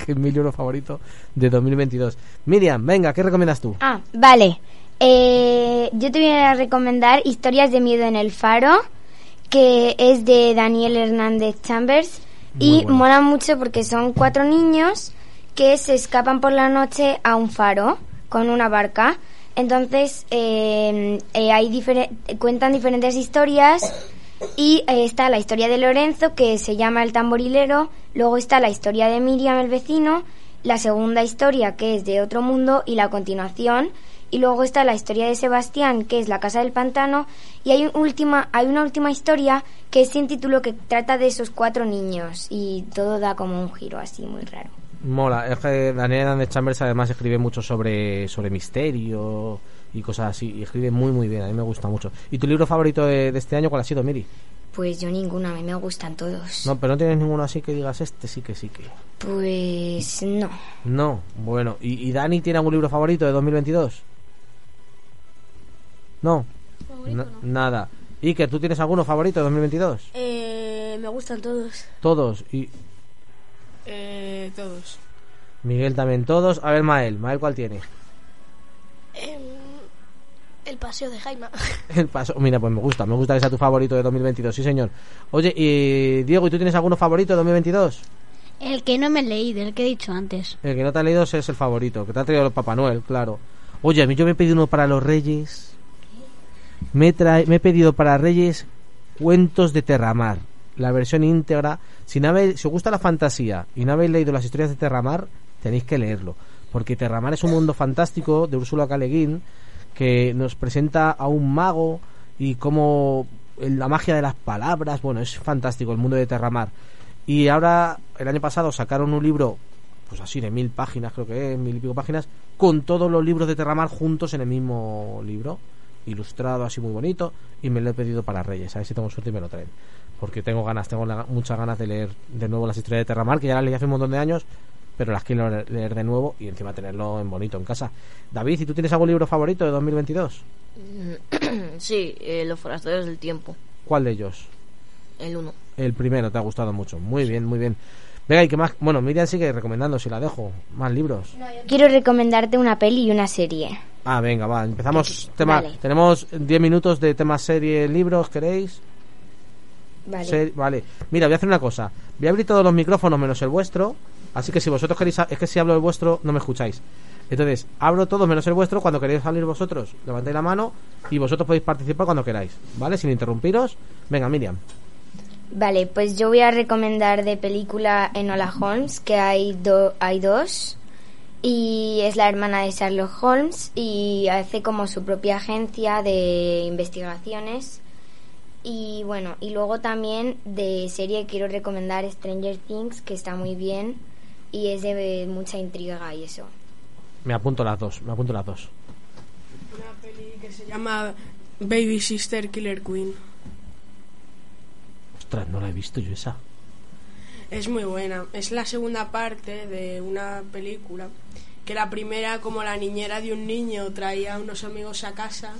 [SPEAKER 1] que es mi libro favorito de 2022. Miriam, venga, ¿qué recomiendas tú?
[SPEAKER 3] Ah, vale. Eh, yo te voy a recomendar Historias de Miedo en el Faro, que es de Daniel Hernández Chambers.
[SPEAKER 11] Muy
[SPEAKER 3] y
[SPEAKER 11] bueno.
[SPEAKER 3] mola mucho porque son cuatro niños que se escapan por la noche a un faro con una barca. Entonces, eh, eh, hay difere- cuentan diferentes historias y eh, está la historia de Lorenzo, que se llama El tamborilero. Luego está la historia de Miriam, el vecino. La segunda historia, que es de otro mundo. Y la continuación. Y luego está la historia de Sebastián, que es la casa del pantano. Y hay, última, hay una última historia que es sin título que trata de esos cuatro niños. Y todo da como un giro así muy raro.
[SPEAKER 1] Mola, Daniel Chambers además escribe mucho sobre, sobre misterio y cosas así. Y escribe muy, muy bien, a mí me gusta mucho. ¿Y tu libro favorito de, de este año cuál ha sido, Miri?
[SPEAKER 3] Pues yo ninguno, a mí me gustan todos.
[SPEAKER 1] No, pero no tienes ninguno así que digas este sí que sí que.
[SPEAKER 3] Pues no.
[SPEAKER 1] No, bueno. ¿Y, y Dani tiene algún libro favorito de 2022? No. Na- Nada. Iker, ¿tú tienes alguno favorito de 2022?
[SPEAKER 10] Eh, me gustan todos.
[SPEAKER 1] Todos. Y
[SPEAKER 2] Eh, todos.
[SPEAKER 1] Miguel también todos. A ver, Mael. Mael, ¿cuál tiene?
[SPEAKER 4] Em, el paseo de Jaime.
[SPEAKER 1] El paso. Mira, pues me gusta. Me gusta que sea tu favorito de 2022. Sí, señor. Oye, y Diego, ¿y tú tienes alguno favorito de 2022?
[SPEAKER 6] El que no me he leído, el que he dicho antes.
[SPEAKER 1] El que no te ha leído es el favorito. Que te ha traído el Papá Noel, claro. Oye, a mí yo me he pedido uno para los Reyes. Me, he trae- me he pedido para Reyes Cuentos de Terramar. La versión íntegra. Si, no habéis- si os gusta la fantasía y no habéis leído las historias de Terramar, tenéis que leerlo. Porque Terramar es un mundo fantástico de Úrsula K. Que nos presenta a un mago y cómo la magia de las palabras. Bueno, es fantástico el mundo de Terramar. Y ahora, el año pasado, sacaron un libro, pues así, de mil páginas, creo que es, mil y pico páginas, con todos los libros de Terramar juntos en el mismo libro, ilustrado así muy bonito, y me lo he pedido para Reyes, a ver si tengo suerte y me lo traen. Porque tengo ganas, tengo la- muchas ganas de leer de nuevo las historias de Terramar, que ya las leí hace un montón de años, pero las quiero leer- leer de nuevo y encima tenerlo en bonito en casa. David, ¿y tú tienes algún libro favorito de 2022?
[SPEAKER 5] sí, eh, Los Forasteros del Tiempo.
[SPEAKER 1] ¿Cuál de ellos?
[SPEAKER 5] El uno.
[SPEAKER 1] El primero, te ha gustado mucho. Muy bien, muy bien. Venga, ¿y qué más? Bueno, Miriam sigue recomendando, si la dejo. Más libros.
[SPEAKER 3] Quiero recomendarte una peli y una serie.
[SPEAKER 1] Ah, venga, va, empezamos. Tema,
[SPEAKER 3] Vale.
[SPEAKER 1] Tenemos 10 minutos de temas serie, libros, ¿queréis?
[SPEAKER 3] Vale.
[SPEAKER 1] Se- vale. Mira, voy a hacer una cosa. Voy a abrir todos los micrófonos menos el vuestro. Así que si vosotros queréis... Es que si hablo el vuestro, no me escucháis. Entonces, abro todos menos el vuestro. Cuando queréis salir vosotros, levantáis la mano. Y vosotros podéis participar cuando queráis. ¿Vale? Sin interrumpiros. Venga, Miriam.
[SPEAKER 3] Vale, pues yo voy a recomendar de película Enola Holmes, que hay, do- hay dos. Y es la hermana de Sherlock Holmes y hace como su propia agencia de investigaciones. Y bueno, y luego también de serie quiero recomendar Stranger Things, que está muy bien y es de mucha intriga y eso.
[SPEAKER 1] Me apunto las dos, me apunto las dos.
[SPEAKER 2] Una peli que se llama Baby Sister Killer Queen.
[SPEAKER 1] Ostras, no la he visto yo esa.
[SPEAKER 2] Es muy buena. Es la segunda parte de una película. Que la primera, como la niñera de un niño, traía a unos amigos a casa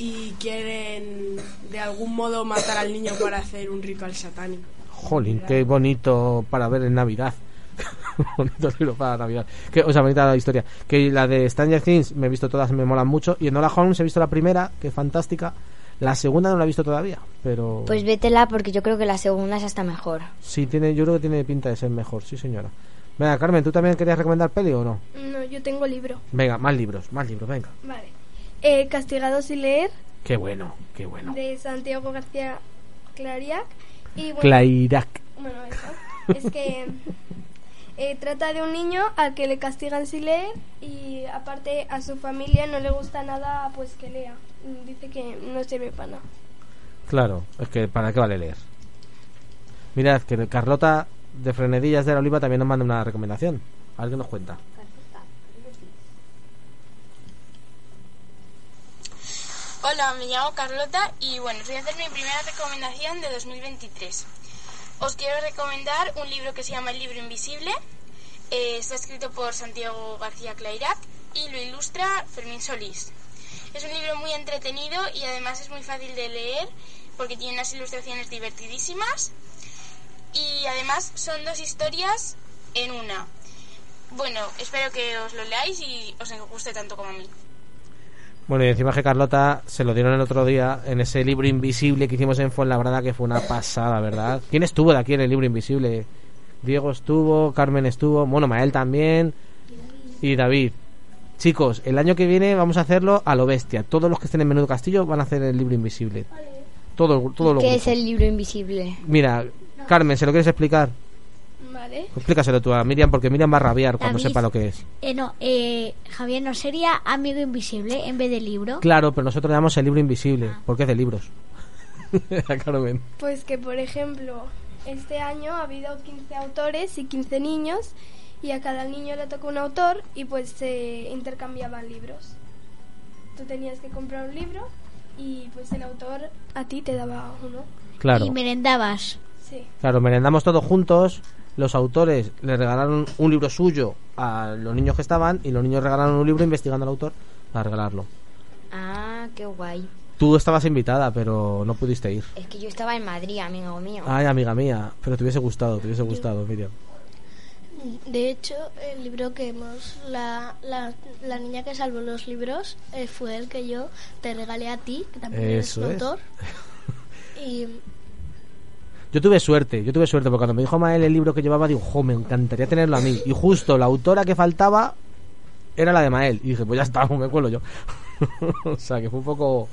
[SPEAKER 2] y quieren de algún modo matar al niño para hacer un ritual satánico.
[SPEAKER 1] Jolín, qué bonito para ver en Navidad. bonito libro para Navidad. Que, o sea, bonita la historia. Que la de Stranger Things me he visto todas, me molan mucho. Y en Nola Holmes he visto la primera, que es fantástica. La segunda no la he visto todavía, pero...
[SPEAKER 3] Pues vétela porque yo creo que la segunda es hasta mejor.
[SPEAKER 1] Sí, tiene, yo creo que tiene pinta de ser mejor, sí señora. Venga, Carmen, ¿tú también querías recomendar peli o no?
[SPEAKER 7] No, yo tengo libro.
[SPEAKER 1] Venga, más libros, más libros, venga.
[SPEAKER 7] Vale. Eh, Castigados sin leer,
[SPEAKER 1] Qué bueno, qué bueno.
[SPEAKER 7] de Santiago García Clariac. Y bueno,
[SPEAKER 1] Clairac.
[SPEAKER 7] Bueno, eso. es que eh, trata de un niño al que le castigan sin leer y aparte a su familia no le gusta nada pues que lea. Dice que no sirve para nada.
[SPEAKER 1] Claro, es que ¿para qué vale leer? Mirad, que Carlota de Frenedillas de la Oliva también nos manda una recomendación. A ver qué nos cuenta.
[SPEAKER 11] Hola, me llamo Carlota y bueno, os voy a hacer mi primera recomendación de 2023. Os quiero recomendar un libro que se llama El libro invisible. Eh, está escrito por Santiago García Clairac y lo ilustra Fermín Solís. Es un libro muy entretenido y además es muy fácil de leer porque tiene unas ilustraciones divertidísimas y además son dos historias en una. Bueno, espero que os lo leáis y os guste tanto como a mí.
[SPEAKER 1] Bueno, y encima que Carlota se lo dieron el otro día en ese libro invisible que hicimos en Fuenlabrada, que fue una pasada, ¿verdad? ¿Quién estuvo de aquí en el libro invisible? Diego estuvo, Carmen estuvo, bueno, Mael también y David. Chicos, el año que viene vamos a hacerlo a lo bestia. Todos los que estén en Menudo Castillo van a hacer el libro invisible. Todo, todo lo
[SPEAKER 3] ¿Qué es el libro invisible?
[SPEAKER 1] Mira, Carmen, ¿se lo quieres explicar?
[SPEAKER 7] Vale.
[SPEAKER 1] Explícaselo tú a Miriam, porque Miriam va a rabiar cuando
[SPEAKER 6] David.
[SPEAKER 1] sepa lo que es.
[SPEAKER 6] Eh, no, eh, Javier, ¿no sería amigo invisible en vez de libro?
[SPEAKER 1] Claro, pero nosotros le damos el libro invisible, porque es de libros. Carmen.
[SPEAKER 7] Pues que, por ejemplo, este año ha habido 15 autores y 15 niños y a cada niño le tocó un autor y pues se intercambiaban libros. Tú tenías que comprar un libro y pues el autor a ti te daba uno.
[SPEAKER 1] Claro.
[SPEAKER 6] Y merendabas.
[SPEAKER 7] Sí.
[SPEAKER 1] Claro, merendamos todos juntos. Los autores le regalaron un libro suyo a los niños que estaban y los niños regalaron un libro investigando al autor para regalarlo.
[SPEAKER 3] Ah, qué guay.
[SPEAKER 1] Tú estabas invitada, pero no pudiste ir.
[SPEAKER 3] Es que yo estaba en Madrid, amigo mío.
[SPEAKER 1] Ay, amiga mía, pero te hubiese gustado, te hubiese gustado, Miriam.
[SPEAKER 4] De hecho, el libro que hemos. La, la, la niña que salvó los libros eh, fue el que yo te regalé a ti, que también eres
[SPEAKER 1] Eso
[SPEAKER 4] un
[SPEAKER 1] es.
[SPEAKER 4] autor. Y
[SPEAKER 1] Yo tuve suerte, yo tuve suerte, porque cuando me dijo Mael el libro que llevaba, digo, jo, me encantaría tenerlo a mí. Y justo la autora que faltaba era la de Mael. Y dije, pues ya está, me cuelo yo. o sea, que fue un poco...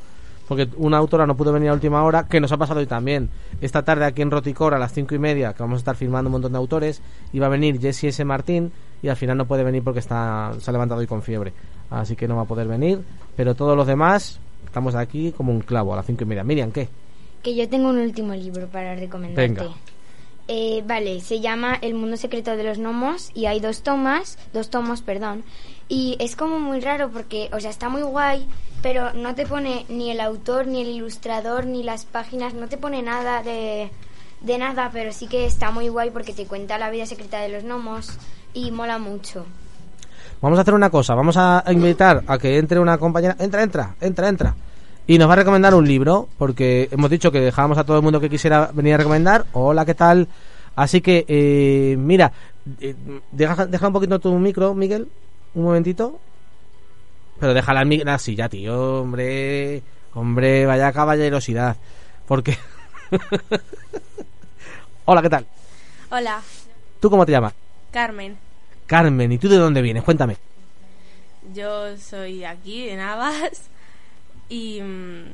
[SPEAKER 1] Porque una autora no pudo venir a última hora, que nos ha pasado hoy también. Esta tarde aquí en Roticor a las cinco y media, que vamos a estar filmando un montón de autores, iba a venir Jessie S. Martín y al final no puede venir porque está, se ha levantado hoy con fiebre. Así que no va a poder venir. Pero todos los demás estamos aquí como un clavo a las cinco y media. Miriam, ¿qué?
[SPEAKER 3] Que yo tengo un último libro para recomendarte.
[SPEAKER 1] Venga.
[SPEAKER 3] Eh, vale, se llama El mundo secreto de los gnomos y hay dos tomas, dos tomos, perdón. Y es como muy raro porque, o sea, está muy guay, pero no te pone ni el autor, ni el ilustrador, ni las páginas, no te pone nada de, de nada, pero sí que está muy guay porque te cuenta la vida secreta de los gnomos y mola mucho.
[SPEAKER 1] Vamos a hacer una cosa, vamos a invitar a que entre una compañera. Entra, entra, entra, entra. Y nos va a recomendar un libro, porque hemos dicho que dejábamos a todo el mundo que quisiera venir a recomendar. Hola, ¿qué tal? Así que, eh, mira, eh, deja, deja un poquito tu micro, Miguel, un momentito. Pero déjala el micro así ya, tío, hombre. Hombre, vaya caballerosidad. Porque... Hola, ¿qué tal?
[SPEAKER 12] Hola,
[SPEAKER 1] ¿Tú cómo te llamas?
[SPEAKER 12] Carmen.
[SPEAKER 1] Carmen, ¿y tú de dónde vienes? Cuéntame.
[SPEAKER 12] Yo soy aquí, de Navas, y mm,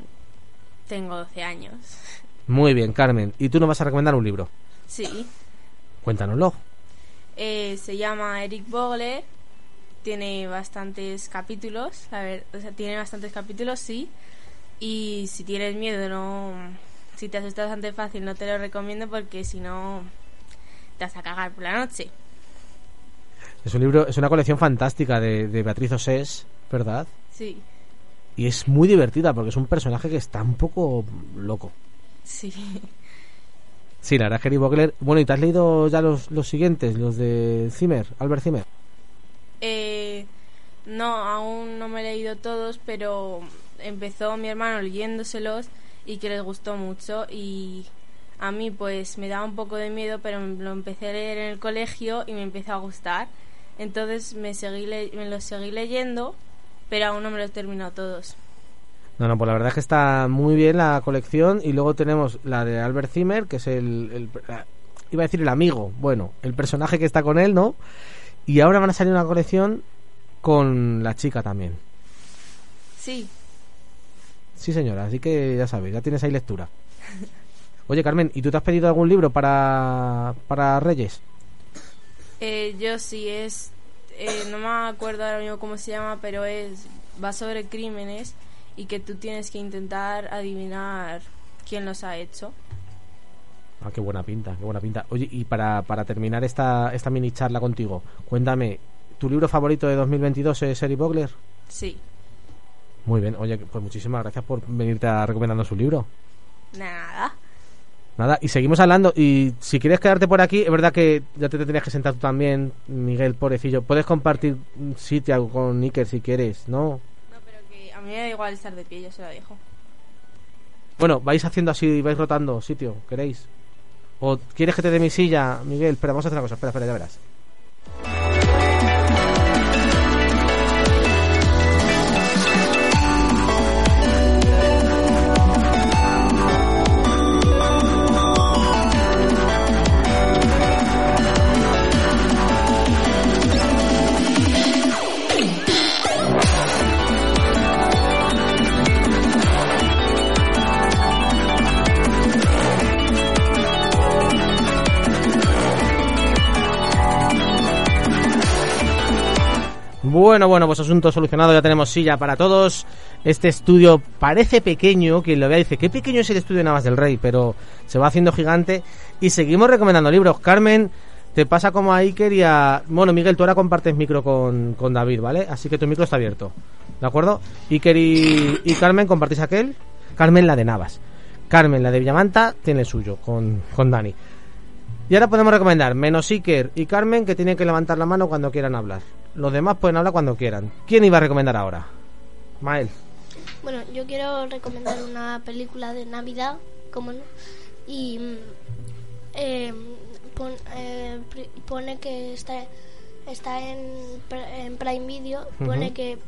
[SPEAKER 12] tengo 12 años.
[SPEAKER 1] Muy bien, Carmen. ¿Y tú nos vas a recomendar un libro?
[SPEAKER 12] Sí.
[SPEAKER 1] Cuéntanoslo.
[SPEAKER 12] Eh, se llama Eric Bogle. Tiene bastantes capítulos. A ver, o sea, tiene bastantes capítulos, sí. Y si tienes miedo, no. Si si te asustas bastante fácil no te lo recomiendo porque si no te vas a cagar por la noche.
[SPEAKER 1] Es un libro, es una colección fantástica de, de Beatriz Osés, ¿verdad?
[SPEAKER 12] Sí,
[SPEAKER 1] Y es muy divertida porque es un personaje que está un poco loco.
[SPEAKER 12] sí.
[SPEAKER 1] Sí, la verdad Harry Bogler... Bueno, ¿y te has leído ya los, los siguientes? Los de Zimmer, Albert Zimmer.
[SPEAKER 12] Eh, no, aún no me he leído todos, pero empezó mi hermano leyéndoselos y que les gustó mucho y a mí pues me daba un poco de miedo, pero lo empecé a leer en el colegio y me empezó a gustar. Entonces me, seguí le- me los seguí leyendo, pero aún no me los he terminado todos.
[SPEAKER 1] No, no, pues la verdad es que está muy bien la colección. Y luego tenemos la de Albert Zimmer, que es el, iba a decir el amigo, bueno, el personaje que está con él, ¿no? Y ahora van a salir una colección con la chica también.
[SPEAKER 12] Sí,
[SPEAKER 1] Sí, señora, así que ya sabes, ya tienes ahí lectura. Oye, Carmen, ¿y tú te has pedido algún libro para, para Reyes?
[SPEAKER 12] eh, yo sí es, eh, no me acuerdo ahora mismo cómo se llama, pero es va sobre crímenes y que tú tienes que intentar adivinar quién los ha hecho.
[SPEAKER 1] Ah, qué buena pinta, qué buena pinta. Oye, y para, para terminar esta, esta mini charla contigo, cuéntame, ¿tu libro favorito de 2022 es Harry Bogler?
[SPEAKER 12] Sí,
[SPEAKER 1] Muy bien, oye, pues muchísimas gracias por venirte a recomendarnos su libro.
[SPEAKER 12] nada.
[SPEAKER 1] Nada, y seguimos hablando. Y si quieres quedarte por aquí, es verdad que ya te tendrías que sentar tú también, Miguel, pobrecillo. Puedes compartir un sitio con Iker si quieres, ¿no?
[SPEAKER 12] Que a mí me da igual estar de pie, yo se lo dejo.
[SPEAKER 1] Bueno, vais haciendo así, vais rotando sitio, ¿queréis? ¿O quieres que te dé mi silla, Miguel? Espera, vamos a hacer una cosa. Espera, espera, ya verás. Bueno, bueno, pues asunto solucionado, ya tenemos silla para todos. Este estudio parece pequeño, quien lo vea dice, qué pequeño es el estudio de Navas del Rey, pero se va haciendo gigante. Y seguimos recomendando libros. Carmen, te pasa como a Iker y a... Bueno, Miguel, tú ahora compartes micro con, con David, ¿vale? Así que tu micro está abierto, ¿de acuerdo? Iker y, Carmen, ¿compartís aquel? Carmen la de Navas. Carmen la de Villamanta tiene suyo, con, con Dani. Y ahora podemos recomendar, menos Iker y Carmen, que tienen que levantar la mano cuando quieran hablar. Los demás pueden hablar cuando quieran. ¿Quién iba a recomendar ahora? Mael.
[SPEAKER 4] Bueno, yo quiero recomendar una película de Navidad, como no, y eh, pon- eh, pone que está está en, en Prime Video, pone que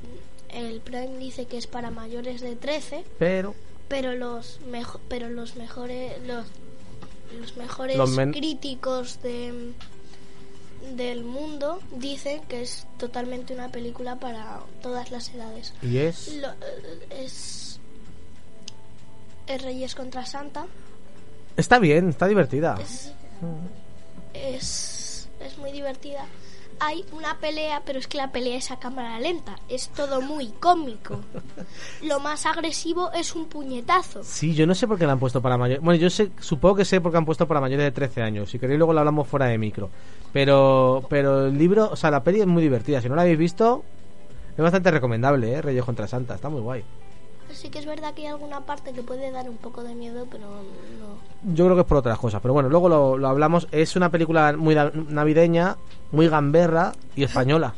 [SPEAKER 4] el Prime dice que es para mayores de 13,
[SPEAKER 1] Pero...
[SPEAKER 4] pero los mejo- pero los mejores los los mejores
[SPEAKER 1] Los
[SPEAKER 4] críticos de del mundo dicen que es totalmente una película para todas las edades.
[SPEAKER 1] ¿Y es?
[SPEAKER 4] Lo- eh, es es Reyes contra Santa.
[SPEAKER 1] Está bien, está divertida.
[SPEAKER 4] Es, es es muy divertida. Hay una pelea, pero es que la pelea es a cámara lenta. Es todo muy cómico. Lo más agresivo es un puñetazo.
[SPEAKER 1] Sí, yo no sé por qué la han puesto para mayores. Bueno, yo sé, supongo que sé por qué han puesto para mayores de 13 años. Si queréis luego lo hablamos fuera de micro. Pero, pero el libro, o sea, la peli es muy divertida. Si no la habéis visto, es bastante recomendable, ¿eh? Reyes contra Santa, está muy guay.
[SPEAKER 4] Sí que es verdad que hay alguna parte que puede dar un poco de miedo, pero.
[SPEAKER 1] Yo creo que es por otras cosas, pero bueno, luego lo, lo hablamos. Es una película muy navideña, muy gamberra y española.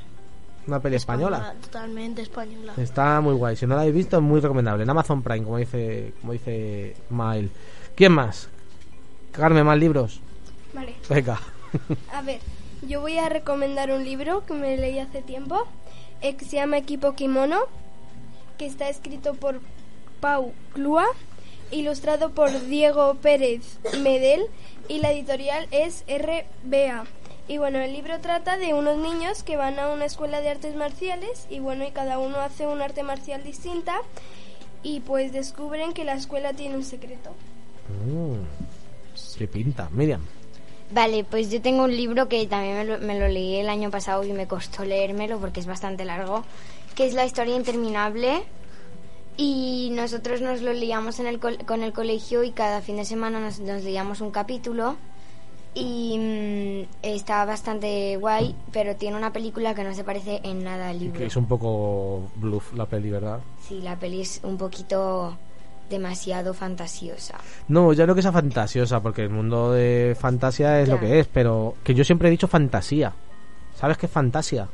[SPEAKER 1] Una peli española.
[SPEAKER 4] Totalmente española.
[SPEAKER 1] Está muy guay. Si no la habéis visto, es muy recomendable. En Amazon Prime, como dice, como dice Mael. ¿Quién más? Carmen, más libros.
[SPEAKER 7] Vale.
[SPEAKER 1] Venga.
[SPEAKER 7] A ver, yo voy a recomendar un libro que me leí hace tiempo, eh, que se llama Equipo Kimono, que está escrito por Pau Clua, ilustrado por Diego Pérez Medel y la editorial es RBA. Y bueno, el libro trata de unos niños que van a una escuela de artes marciales y bueno, y cada uno hace un arte marcial distinta y pues descubren que la escuela tiene un secreto.
[SPEAKER 1] Mm, qué pinta. Miriam.
[SPEAKER 3] Vale, pues yo tengo un libro que también me lo, me lo leí el año pasado y me costó leérmelo porque es bastante largo, que es La historia interminable Y nosotros nos lo leíamos en el con el colegio y cada fin de semana nos, nos leíamos un capítulo. Y mm, está bastante guay, pero tiene una película que no se parece en nada al libro.
[SPEAKER 1] Que es un poco bluff la peli, ¿verdad?
[SPEAKER 3] Sí, la peli es un poquito demasiado fantasiosa.
[SPEAKER 1] No, ya no que sea fantasiosa, porque el mundo de fantasía es
[SPEAKER 3] Ya.
[SPEAKER 1] lo que es, pero que yo siempre he dicho fantasía. ¿Sabes qué es fantasía?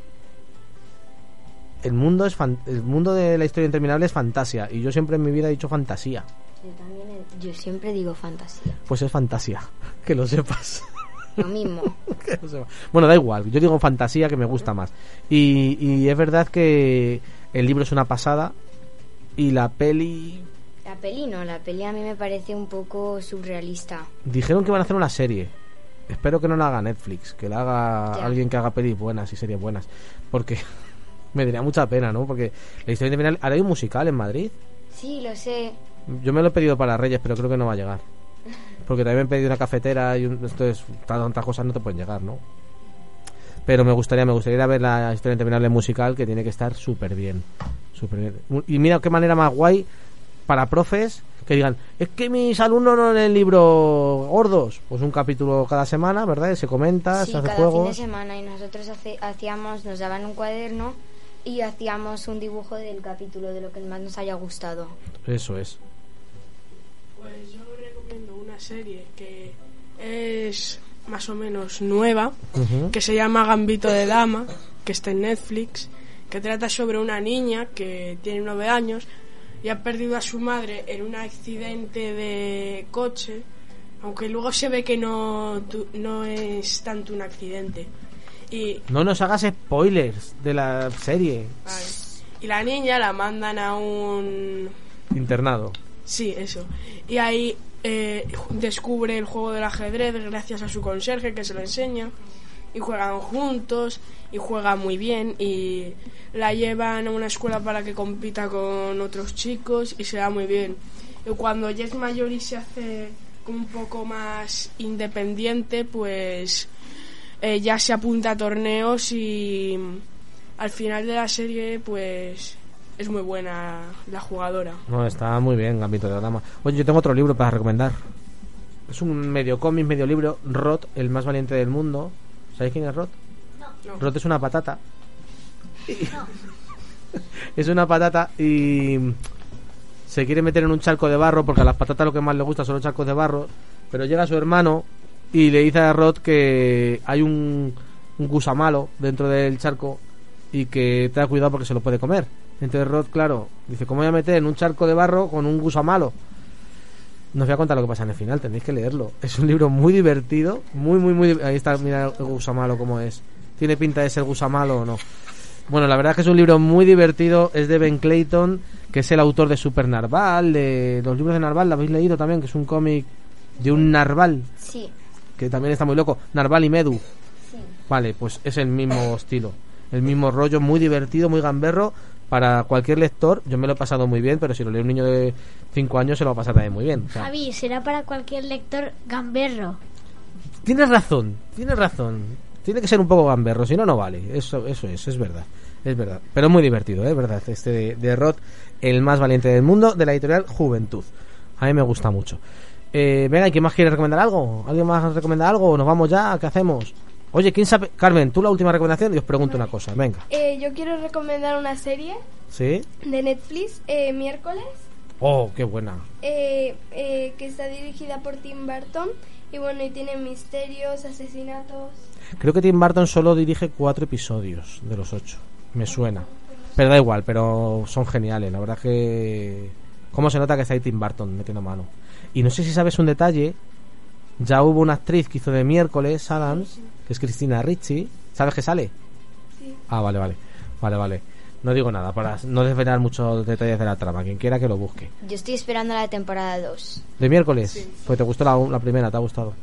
[SPEAKER 1] El mundo es fan- el mundo de la historia interminable es fantasía y yo siempre en mi vida he dicho fantasía.
[SPEAKER 3] Yo también, he- yo siempre digo fantasía.
[SPEAKER 1] Pues es fantasía, que lo sepas.
[SPEAKER 3] Lo mismo.
[SPEAKER 1] Que lo sepas. Bueno, da igual, yo digo fantasía que me gusta más. Y, y es verdad que el libro es una pasada y la peli
[SPEAKER 3] La peli no, la peli a mí me parece un poco surrealista.
[SPEAKER 1] Dijeron que van a hacer una serie. Espero que no la haga Netflix, que la haga
[SPEAKER 3] Ya.
[SPEAKER 1] alguien que haga pelis buenas y series buenas. Porque me daría mucha pena, ¿no? Porque la historia interminable. Ahora hay un musical en Madrid.
[SPEAKER 3] Sí, lo sé.
[SPEAKER 1] Yo me lo he pedido para Reyes, pero creo que no va a llegar. Porque también me he pedido una cafetera y un, entonces tantas cosas no te pueden llegar, ¿no? Pero me gustaría, me gustaría ir a ver la historia interminable musical que tiene que estar súper bien. Súper bien. Y mira qué manera más guay para profes que digan, es que mis alumnos no leen libros gordos. Pues un capítulo cada semana, ¿verdad? Se comenta,
[SPEAKER 3] Sí,
[SPEAKER 1] se hace
[SPEAKER 3] cada fin de
[SPEAKER 1] juegos.
[SPEAKER 3] semana y nosotros hace- hacíamos, nos daban un cuaderno y hacíamos un dibujo del capítulo de lo que más nos haya gustado.
[SPEAKER 1] Eso es.
[SPEAKER 2] Pues yo recomiendo una serie que es más o menos nueva, que se llama Gambito de Dama, que está en Netflix, que trata sobre una niña que tiene nueve años y ha perdido a su madre en un accidente de coche, aunque luego se ve que no, tu- no es tanto un accidente. Y
[SPEAKER 1] No nos hagas spoilers de la serie.
[SPEAKER 2] Vale. Y la niña la mandan a un...
[SPEAKER 1] Internado.
[SPEAKER 2] Sí, eso. Y ahí eh, descubre el juego del ajedrez gracias a su conserje que se lo enseña. Y juegan juntos y juega muy bien. Y la llevan a una escuela para que compita con otros chicos y se da muy bien. Y cuando ya es mayor y se hace como un poco más independiente, pues eh, ya se apunta a torneos y al final de la serie pues es muy buena la jugadora.
[SPEAKER 1] No, está muy bien, Gambito de la Dama. Oye, yo tengo otro libro para recomendar. Es un medio cómic, medio libro. Rot, el más valiente del mundo. ¿Sabéis quién es Rot?
[SPEAKER 2] No.
[SPEAKER 1] Rot es una patata. es una patata y se quiere meter en un charco de barro porque a las patatas lo que más le gusta son los charcos de barro. Pero llega su hermano y le dice a Rot que hay un, un gusamalo dentro del charco y que tenga cuidado porque se lo puede comer. Entonces Rod, claro, dice, ¿cómo voy a meter en un charco de barro con un gusamalo? No os voy a contar lo que pasa en el final, tenéis que leerlo. Es un libro muy divertido, muy, muy, muy... Ahí está, mira el gusamalo cómo es. ¿Tiene pinta de ser gusamalo o no? Bueno, la verdad es que es un libro muy divertido, es de Ben Clayton, que es el autor de Super Narval, de los libros de Narval, ¿lo habéis leído también? Que es un cómic de un narval,
[SPEAKER 3] Sí.
[SPEAKER 1] Que también está muy loco. Narval y Medu. Vale, pues es el mismo estilo, el mismo rollo, muy divertido, muy gamberro. Para cualquier lector, yo me lo he pasado muy bien, pero si lo lee un niño de 5 años se lo va a pasar también muy bien. O sea,
[SPEAKER 6] Javi, será para cualquier lector gamberro.
[SPEAKER 1] Tienes razón, tienes razón. Tiene que ser un poco gamberro, si no, no vale. Eso, eso es, es verdad. Es verdad. Pero es muy divertido, ¿eh? es verdad. Este de, de Roth, el más valiente del mundo, de la editorial Juventud. A mí me gusta mucho. Eh, venga, ¿y quién más quiere recomendar algo? ¿Alguien más recomienda algo? ¿Nos vamos ya? ¿Qué hacemos? Oye, ¿quién sabe? Carmen, tú la última recomendación y os pregunto una cosa. Venga.
[SPEAKER 7] Eh, yo quiero recomendar una serie
[SPEAKER 1] ¿Sí?
[SPEAKER 7] de Netflix, eh, miércoles,
[SPEAKER 1] Oh, qué buena.
[SPEAKER 7] eh, eh, que está dirigida por Tim Burton. Y bueno, y tiene misterios, asesinatos.
[SPEAKER 1] Creo que Tim Burton solo dirige cuatro episodios de los ocho. Me suena. Pero da igual, pero son geniales. La verdad que... ¿Cómo se nota que está ahí Tim Burton metiendo mano? Y no sé si sabes un detalle. Ya hubo una actriz que hizo de miércoles, Adams, que es Cristina Ricci. ¿Sabes que sale?
[SPEAKER 7] Sí.
[SPEAKER 1] Ah, vale, vale. Vale, vale. No digo nada, para no desvelar muchos detalles de la trama. Quien quiera que lo busque.
[SPEAKER 3] Yo estoy esperando la temporada 2.
[SPEAKER 1] ¿De miércoles? Pues te gustó la, la primera, te ha gustado.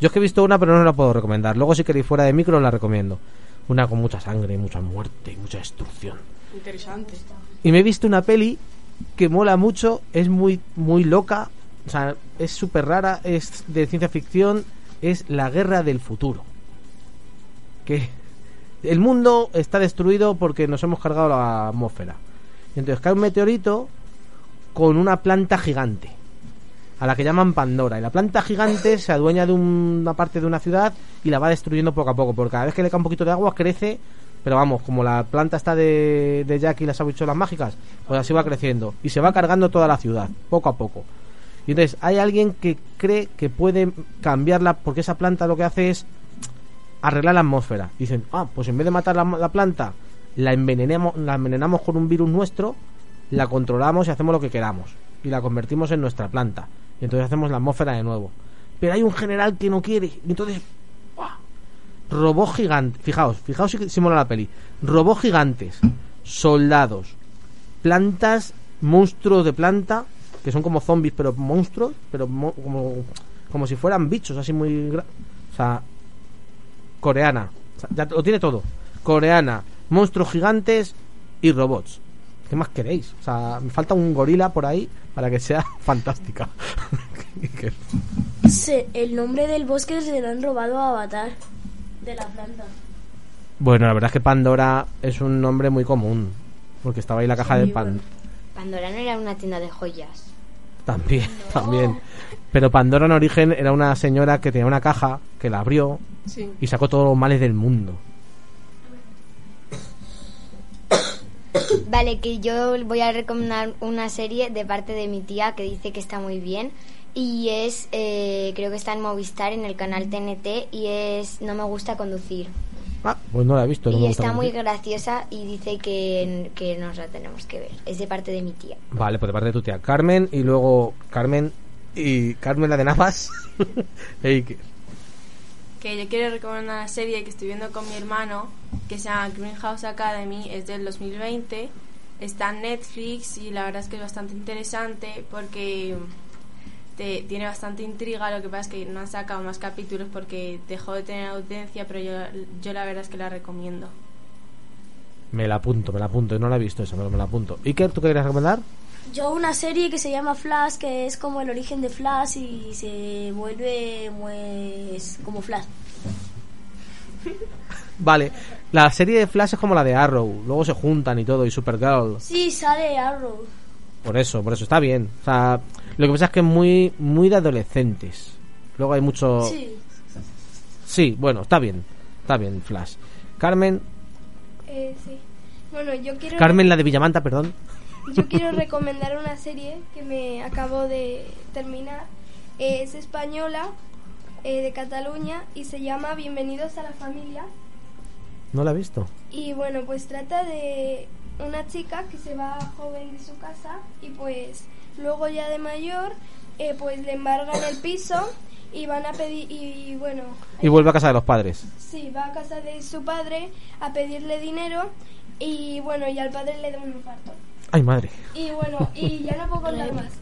[SPEAKER 1] Yo es que he visto una, pero no la puedo recomendar. Luego, si queréis fuera de micro, os la recomiendo. Una con mucha sangre, mucha muerte y mucha destrucción.
[SPEAKER 2] Interesante.
[SPEAKER 1] Y me he visto una peli que mola mucho, es muy, muy loca, o sea, es súper rara, es de ciencia ficción, es La Guerra del Futuro. Que el mundo está destruido porque nos hemos cargado la atmósfera. Entonces cae un meteorito con una planta gigante, a la que llaman Pandora. Y la planta gigante se adueña de una parte de una ciudad y la va destruyendo poco a poco, porque cada vez que le cae un poquito de agua crece, pero vamos, como la planta está de, de Jack y las habichuelas mágicas, pues así va creciendo. Y se va cargando toda la ciudad, poco a poco. Y entonces hay alguien que cree que puede cambiarla, porque esa planta lo que hace es arreglar la atmósfera. Dicen, ah, pues en vez de matar la, la planta, la envenenamos, la envenenamos con un virus nuestro, la controlamos y hacemos lo que queramos. Y la convertimos en nuestra planta. Y entonces hacemos la atmósfera de nuevo. Pero hay un general que no quiere. Y entonces, ¡buah! robots gigantes. Fijaos, fijaos si, si mola la peli. Robots gigantes, soldados, plantas, monstruos de planta, que son como zombies, pero monstruos, pero mo- como, como si fueran bichos, así muy. O sea, coreana. O sea, ya lo tiene todo. Coreana, monstruos gigantes y robots. ¿Qué más queréis? O sea, me falta un gorila por ahí para que sea fantástica.
[SPEAKER 10] Se- el nombre del bosque se lo han robado a Avatar. De la planta.
[SPEAKER 1] bueno, la verdad es que Pandora es un nombre muy común. Porque estaba ahí la caja
[SPEAKER 3] Sí,
[SPEAKER 1] de pan.
[SPEAKER 3] Pandora no era una tienda de joyas.
[SPEAKER 1] También, también. Pero Pandora en origen era una señora que tenía una caja que la abrió
[SPEAKER 2] Sí.
[SPEAKER 1] y sacó todos los males del mundo.
[SPEAKER 3] Vale, que yo voy a recomendar una serie de parte de mi tía que dice que está muy bien. Y es, eh, creo que está en Movistar, en el canal TNT, y es No me gusta conducir.
[SPEAKER 1] Ah, pues no la he visto. no
[SPEAKER 3] y está muy
[SPEAKER 1] mucho.
[SPEAKER 3] graciosa y dice que, que nos la tenemos que ver. Es de parte de mi tía.
[SPEAKER 1] Vale, pues de parte de tu tía Carmen y luego Carmen y Carmen la de Navas. Que
[SPEAKER 12] yo quiero recomendar una serie que estoy viendo con mi hermano que se llama Greenhouse Academy, es del 2020, está en Netflix y la verdad es que es bastante interesante porque te, tiene bastante intriga, lo que pasa es que no han sacado más capítulos porque dejó de tener audiencia, pero yo, yo la verdad es que la recomiendo.
[SPEAKER 1] Me la apunto, me la apunto. No la he visto esa, pero me la apunto. Iker, ¿tú qué querías recomendar?
[SPEAKER 10] Yo una serie que se llama Flash, que es como el origen de Flash y se vuelve pues como Flash.
[SPEAKER 1] Vale, la serie de Flash es como la de Arrow. Luego se juntan y todo, y Supergirl.
[SPEAKER 10] Sí, sale Arrow.
[SPEAKER 1] Por eso, por eso está bien. O sea, lo que pasa es que es muy, muy de adolescentes. Luego hay mucho.
[SPEAKER 10] Sí.
[SPEAKER 1] Sí, bueno, está bien. Está bien, Flash. Carmen.
[SPEAKER 7] Eh, sí. Bueno, yo quiero...
[SPEAKER 1] Carmen, la de Villamanta, perdón.
[SPEAKER 7] Yo quiero recomendar una serie que me acabo de terminar. Eh, es española, eh, de Cataluña, y se llama Bienvenidos a la familia.
[SPEAKER 1] No la he visto.
[SPEAKER 7] Y bueno, pues trata de una chica que se va joven de su casa y pues luego ya de mayor, eh, pues le embargan el piso y van a pedir, y bueno,
[SPEAKER 1] Y vuelve a casa de los padres.
[SPEAKER 7] sí, va a casa de su padre a pedirle dinero y bueno, y al padre le da un infarto.
[SPEAKER 1] Ay, madre.
[SPEAKER 7] Y bueno, y ya no puedo contar más.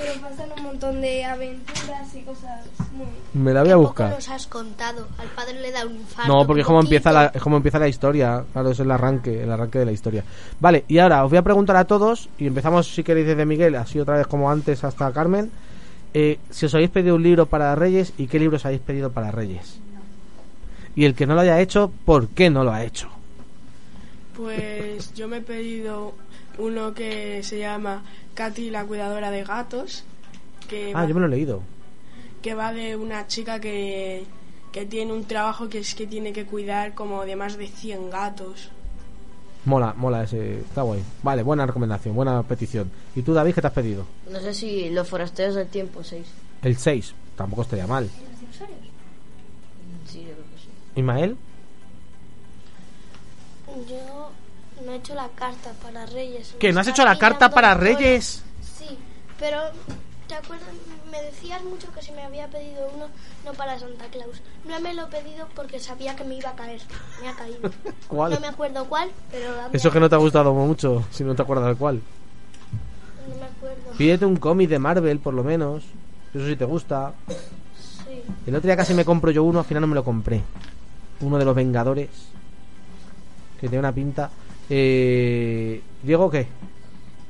[SPEAKER 7] Pero pasan un montón de aventuras y cosas muy...
[SPEAKER 1] Me la voy a
[SPEAKER 4] Poco
[SPEAKER 1] buscar.
[SPEAKER 4] nos has contado. Al padre le da un infarto.
[SPEAKER 1] No, porque es como empieza la, es como empieza la historia. Claro, es el arranque, el arranque de la historia. Vale, y ahora os voy a preguntar a todos, y empezamos si queréis desde Miguel, así otra vez como antes hasta Carmen, eh, si os habéis pedido un libro para Reyes y qué libros habéis pedido para Reyes. Y el que no lo haya hecho, ¿por qué no lo ha hecho?
[SPEAKER 2] Pues yo me he pedido uno que se llama Katy la cuidadora de gatos, que,
[SPEAKER 1] Ah,
[SPEAKER 2] va,
[SPEAKER 1] yo me lo he leído.
[SPEAKER 2] que va de una chica que, que tiene un trabajo que es que tiene que cuidar como de más de 100 gatos.
[SPEAKER 1] Mola, mola ese, está guay. Vale, buena recomendación, buena petición. ¿Y tú, David, qué te has pedido?
[SPEAKER 5] No sé si los forasteros del tiempo 6.
[SPEAKER 1] El 6, tampoco estaría mal.
[SPEAKER 5] Sí, yo creo que sí.
[SPEAKER 1] ¿Ismael?
[SPEAKER 4] Yo no he hecho la carta para Reyes.
[SPEAKER 1] ¿Que no has hecho la carta para Reyes?
[SPEAKER 4] Sí, pero ¿te acuerdas? Me decías mucho que si me había pedido uno, no para Santa Claus. No me lo he pedido porque sabía que me iba a caer. Me ha caído.
[SPEAKER 1] ¿Cuál?
[SPEAKER 4] No me acuerdo cuál, pero
[SPEAKER 1] Eso que no te ha gustado mucho, si no te acuerdas cual.
[SPEAKER 4] no me acuerdo.
[SPEAKER 1] Pídete un cómic de Marvel, por lo menos. Eso sí te gusta.
[SPEAKER 4] Sí.
[SPEAKER 1] El otro día casi me compro yo uno, al final no me lo compré. Uno de los Vengadores. Que tiene una pinta. Eh... Diego, ¿qué?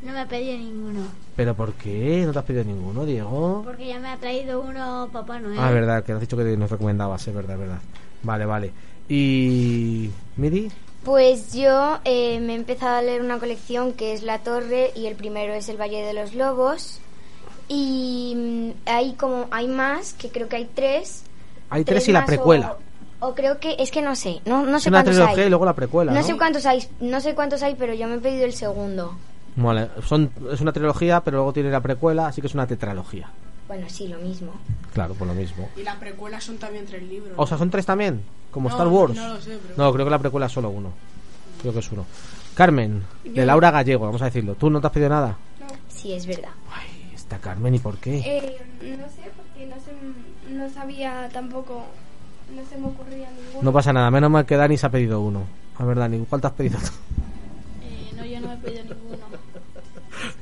[SPEAKER 6] No me ha pedido ninguno.
[SPEAKER 1] ¿Pero por qué? ¿No te has pedido ninguno, Diego?
[SPEAKER 6] Porque ya me ha traído uno Papá Noel.
[SPEAKER 1] Ah, verdad, que has dicho que nos recomendabas, es verdad, es verdad. Vale, vale. ¿Y. Midi?
[SPEAKER 3] Pues yo eh, me he empezado a leer una colección que es La Torre y el primero es El Valle de los Lobos. Y mm, hay como hay más, que creo que hay tres.
[SPEAKER 1] Hay tres y la precuela.
[SPEAKER 3] O, o creo que es que no sé, no, no
[SPEAKER 1] Es
[SPEAKER 3] sé
[SPEAKER 1] una
[SPEAKER 3] cuántos
[SPEAKER 1] trilogía
[SPEAKER 3] hay.
[SPEAKER 1] y luego la precuela,
[SPEAKER 3] No
[SPEAKER 1] ¿no?
[SPEAKER 3] sé cuántos hay, no sé cuántos hay, pero yo me he pedido el segundo.
[SPEAKER 1] Vale, son, es una trilogía, pero luego tiene la precuela, así que es una tetralogía.
[SPEAKER 3] Bueno, sí, lo mismo.
[SPEAKER 1] Claro, pues lo mismo.
[SPEAKER 2] Y las precuelas son también tres libros.
[SPEAKER 1] O sea, son tres también, como
[SPEAKER 2] No,
[SPEAKER 1] Star Wars.
[SPEAKER 2] no lo sé, pero-
[SPEAKER 1] No, creo que la precuela es solo uno. Creo que es uno. Carmen, de
[SPEAKER 7] Yo-
[SPEAKER 1] Laura Gallego, vamos a decirlo. ¿Tú no te has pedido nada?
[SPEAKER 3] Sí, es verdad.
[SPEAKER 1] Está Carmen, ¿y por qué?
[SPEAKER 7] Eh, no sé, porque no, se, no sabía tampoco, no se me ocurría ninguno.
[SPEAKER 1] No pasa nada, menos mal que Dani se ha pedido uno. A ver, Dani, ¿cuál te has pedido tú?
[SPEAKER 8] Eh, no, yo no me he pedido ninguno.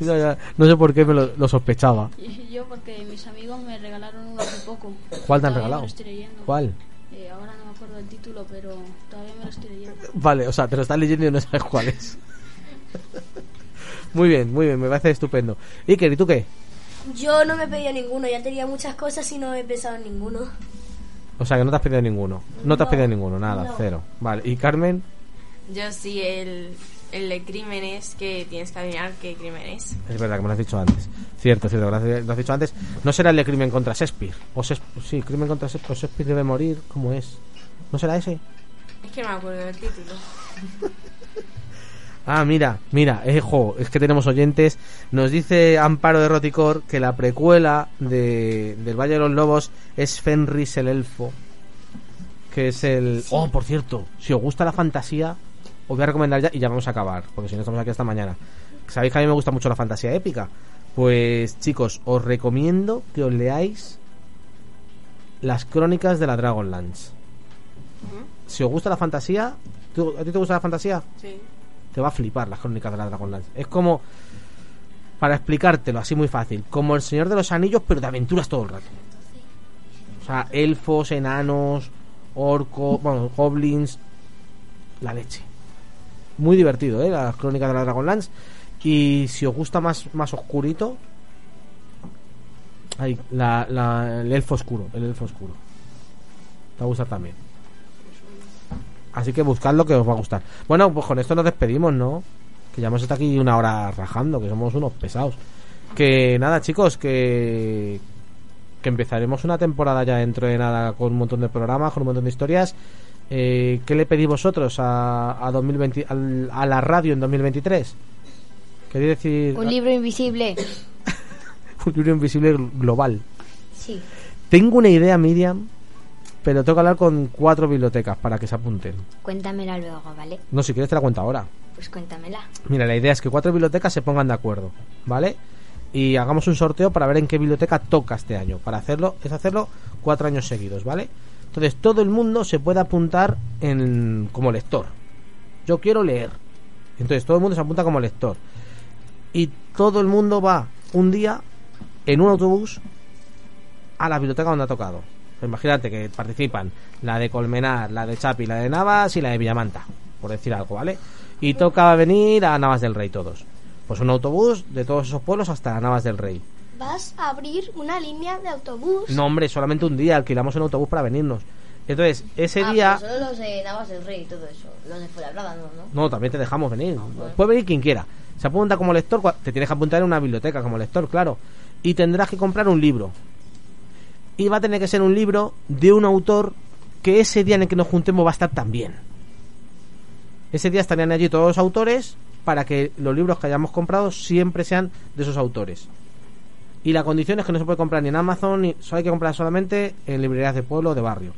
[SPEAKER 1] Ya, ya, No sé por qué me lo, lo sospechaba.
[SPEAKER 8] Yo porque mis amigos me regalaron uno hace poco.
[SPEAKER 1] ¿Cuál te han
[SPEAKER 8] Todavía me
[SPEAKER 1] regalado?
[SPEAKER 8] lo estoy leyendo.
[SPEAKER 1] ¿Cuál?
[SPEAKER 8] Eh, ahora no me acuerdo del título, pero todavía me lo estoy leyendo.
[SPEAKER 1] Vale, o sea, te lo estás leyendo y no sabes cuál es. muy bien, muy bien, me parece estupendo. Iker, ¿y tú qué?
[SPEAKER 10] Yo no me he pedido ninguno, ya tenía muchas cosas y no he pensado en ninguno.
[SPEAKER 1] O sea, que no te has pedido ninguno. No te has pedido ninguno, nada,
[SPEAKER 10] no.
[SPEAKER 1] cero. Vale, ¿y Carmen?
[SPEAKER 12] Yo sí, el, el de crímenes, que tienes que adivinar qué crimen es.
[SPEAKER 1] Es verdad que me lo has dicho antes. Cierto, cierto, lo has, lo has dicho antes. ¿No será el de crimen contra Shakespeare? O Shakes- sí, crimen contra Shakespeare. O Shakespeare debe morir, ¿cómo es? ¿No será ese?
[SPEAKER 12] Es que no me acuerdo del título.
[SPEAKER 1] Ah, mira, mira, eh, jo, es que tenemos oyentes. Nos dice Amparo de Roticor que la precuela de, del Valle de los Lobos es Fenris el Elfo. Que es el. Oh, por cierto, si os gusta la fantasía, os voy a recomendar ya y ya vamos a acabar, porque si no estamos aquí hasta mañana. Sabéis que a mí me gusta mucho la fantasía épica. Pues chicos, os recomiendo que os leáis las crónicas de la Dragonlance. Si os gusta la fantasía, ¿tú- ¿a ti te gusta la fantasía?
[SPEAKER 2] Sí.
[SPEAKER 1] Te va a flipar las crónicas de la Dragonlance. Es como, para explicártelo así muy fácil, como el Señor de los Anillos, pero de aventuras todo el rato. O sea, elfos, enanos, orcos, bueno, goblins, la leche. Muy divertido, ¿eh? Las crónicas de la Dragonlance. Y si os gusta más, más oscurito, ahí, la, la- el elfo oscuro, el elfo oscuro. Te va a gustar también. Así que buscadlo que os va a gustar. Bueno, pues con esto nos despedimos, ¿no? Que ya hemos estado aquí una hora rajando, que somos unos pesados. Que nada, chicos, que que empezaremos una temporada ya dentro de nada con un montón de programas, con un montón de historias. Eh, ¿Qué le pedís vosotros a, a 2020, al- a la radio en 2023? ¿Queréis decir
[SPEAKER 3] Un libro invisible.
[SPEAKER 1] un libro invisible global?
[SPEAKER 3] Sí.
[SPEAKER 1] Tengo una idea, Miriam, pero tengo que hablar con cuatro bibliotecas para que se apunten.
[SPEAKER 3] Cuéntamela luego, ¿vale?
[SPEAKER 1] No, si quieres te la cuento ahora.
[SPEAKER 3] Pues cuéntamela.
[SPEAKER 1] Mira, la idea es que cuatro bibliotecas se pongan de acuerdo, ¿vale? Y hagamos un sorteo para ver en qué biblioteca toca este año. Para hacerlo, es hacerlo cuatro años seguidos, ¿vale? Entonces todo el mundo se puede apuntar en, como lector. Yo quiero leer. Entonces todo el mundo se apunta como lector. Y todo el mundo va un día en un autobús a la biblioteca donde ha tocado. Imagínate que participan la de Colmenar, la de Chapi, la de Navas y la de Villamanta, por decir algo, ¿vale? Y toca venir a Navas del Rey todos. Pues un autobús de todos esos pueblos hasta Navas del Rey.
[SPEAKER 4] Vas a abrir una línea de autobús.
[SPEAKER 1] No, hombre, solamente un día alquilamos un autobús para venirnos. Entonces, ese
[SPEAKER 5] Ah,
[SPEAKER 1] día...
[SPEAKER 5] pero solo los de Navas del Rey y todo eso. Los de Fuenlabrada no, ¿no?
[SPEAKER 1] No, también te dejamos venir. Puede venir quien quiera. Se apunta como lector, te tienes que apuntar en una biblioteca como lector, claro. Y tendrás que comprar un libro. Y va a tener que ser un libro de un autor que ese día en el que nos juntemos va a estar también. Ese día estarían allí todos los autores para que los libros que hayamos comprado siempre sean de esos autores. Y la condición es que no se puede comprar ni en Amazon, ni solo hay que comprar solamente en librerías de pueblo o de barrio.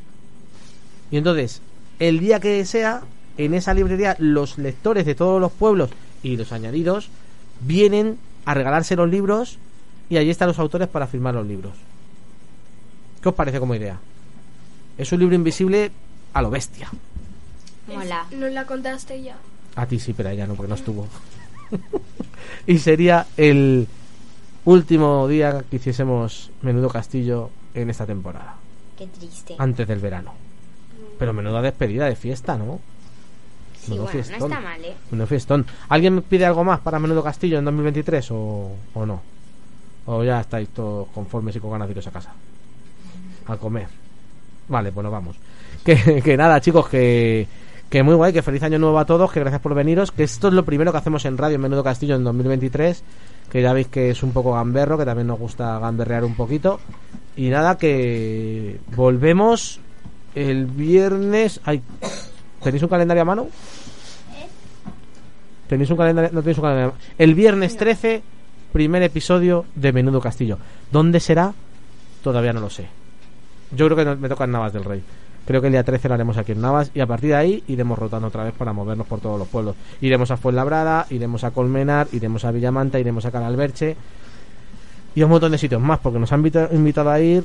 [SPEAKER 1] Y entonces, el día que sea, en esa librería, los lectores de todos los pueblos y los añadidos vienen a regalarse los libros y allí están los autores para firmar los libros. ¿Qué os parece como idea? Es un libro invisible a lo bestia.
[SPEAKER 3] Mola.
[SPEAKER 7] Nos la contaste ya.
[SPEAKER 1] A ti sí, pero a ella no, porque no estuvo. y sería el último día que hiciésemos Menudo Castillo en esta temporada,
[SPEAKER 3] Qué triste.
[SPEAKER 1] antes del verano. Pero menuda despedida de fiesta, ¿no?
[SPEAKER 3] Sí,
[SPEAKER 1] Menudo
[SPEAKER 3] bueno, no
[SPEAKER 1] fiestón.
[SPEAKER 3] está mal, ¿eh?
[SPEAKER 1] Menudo fiestón. ¿Alguien me pide algo más para Menudo Castillo en 2023 o, o no? ¿O ya estáis todos conformes y con ganas de iros a casa? A comer. Vale, pues nos vamos. Que, que nada, chicos, que, Que muy guay, que feliz año nuevo a todos, que gracias por veniros, que esto es lo primero que hacemos en Radio en Menudo Castillo en 2023, que ya veis que es un poco gamberro, que también nos gusta gamberrear un poquito. Y nada, que volvemos el viernes... Ay, ¿Tenéis un calendario a mano? ¿Tenéis un calendario? No tenéis un calendario. a mano. El viernes 13, primer episodio de Menudo Castillo. ¿Dónde será? Todavía no lo sé. Yo creo que me toca en Navas del Rey. Creo que el día 13 lo haremos aquí en Navas y a partir de ahí iremos rotando otra vez para movernos por todos los pueblos. Iremos a Fuenlabrada, iremos a Colmenar, iremos a Villamanta, iremos a Canalberche y a un montón de sitios más porque nos han invita- invitado a ir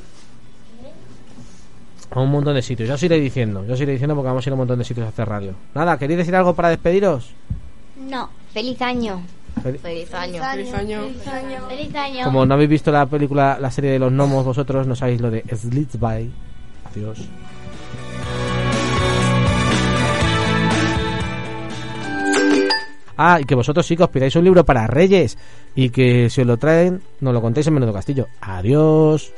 [SPEAKER 1] a un montón de sitios. Yo os iré diciendo, yo os iré diciendo porque vamos a ir a un montón de sitios a hacer radio. Nada, ¿queréis decir algo para despediros?
[SPEAKER 3] No. Feliz año.
[SPEAKER 1] Fel-
[SPEAKER 5] Feliz año.
[SPEAKER 2] Feliz año.
[SPEAKER 6] Feliz año.
[SPEAKER 1] Como no habéis visto la película, la serie de los gnomos vosotros, no sabéis lo de Slitsby. Adiós. Ah, y que vosotros sí que os pidáis un libro para Reyes y que si os lo traen, nos lo contéis en Menudo Castillo. Adiós.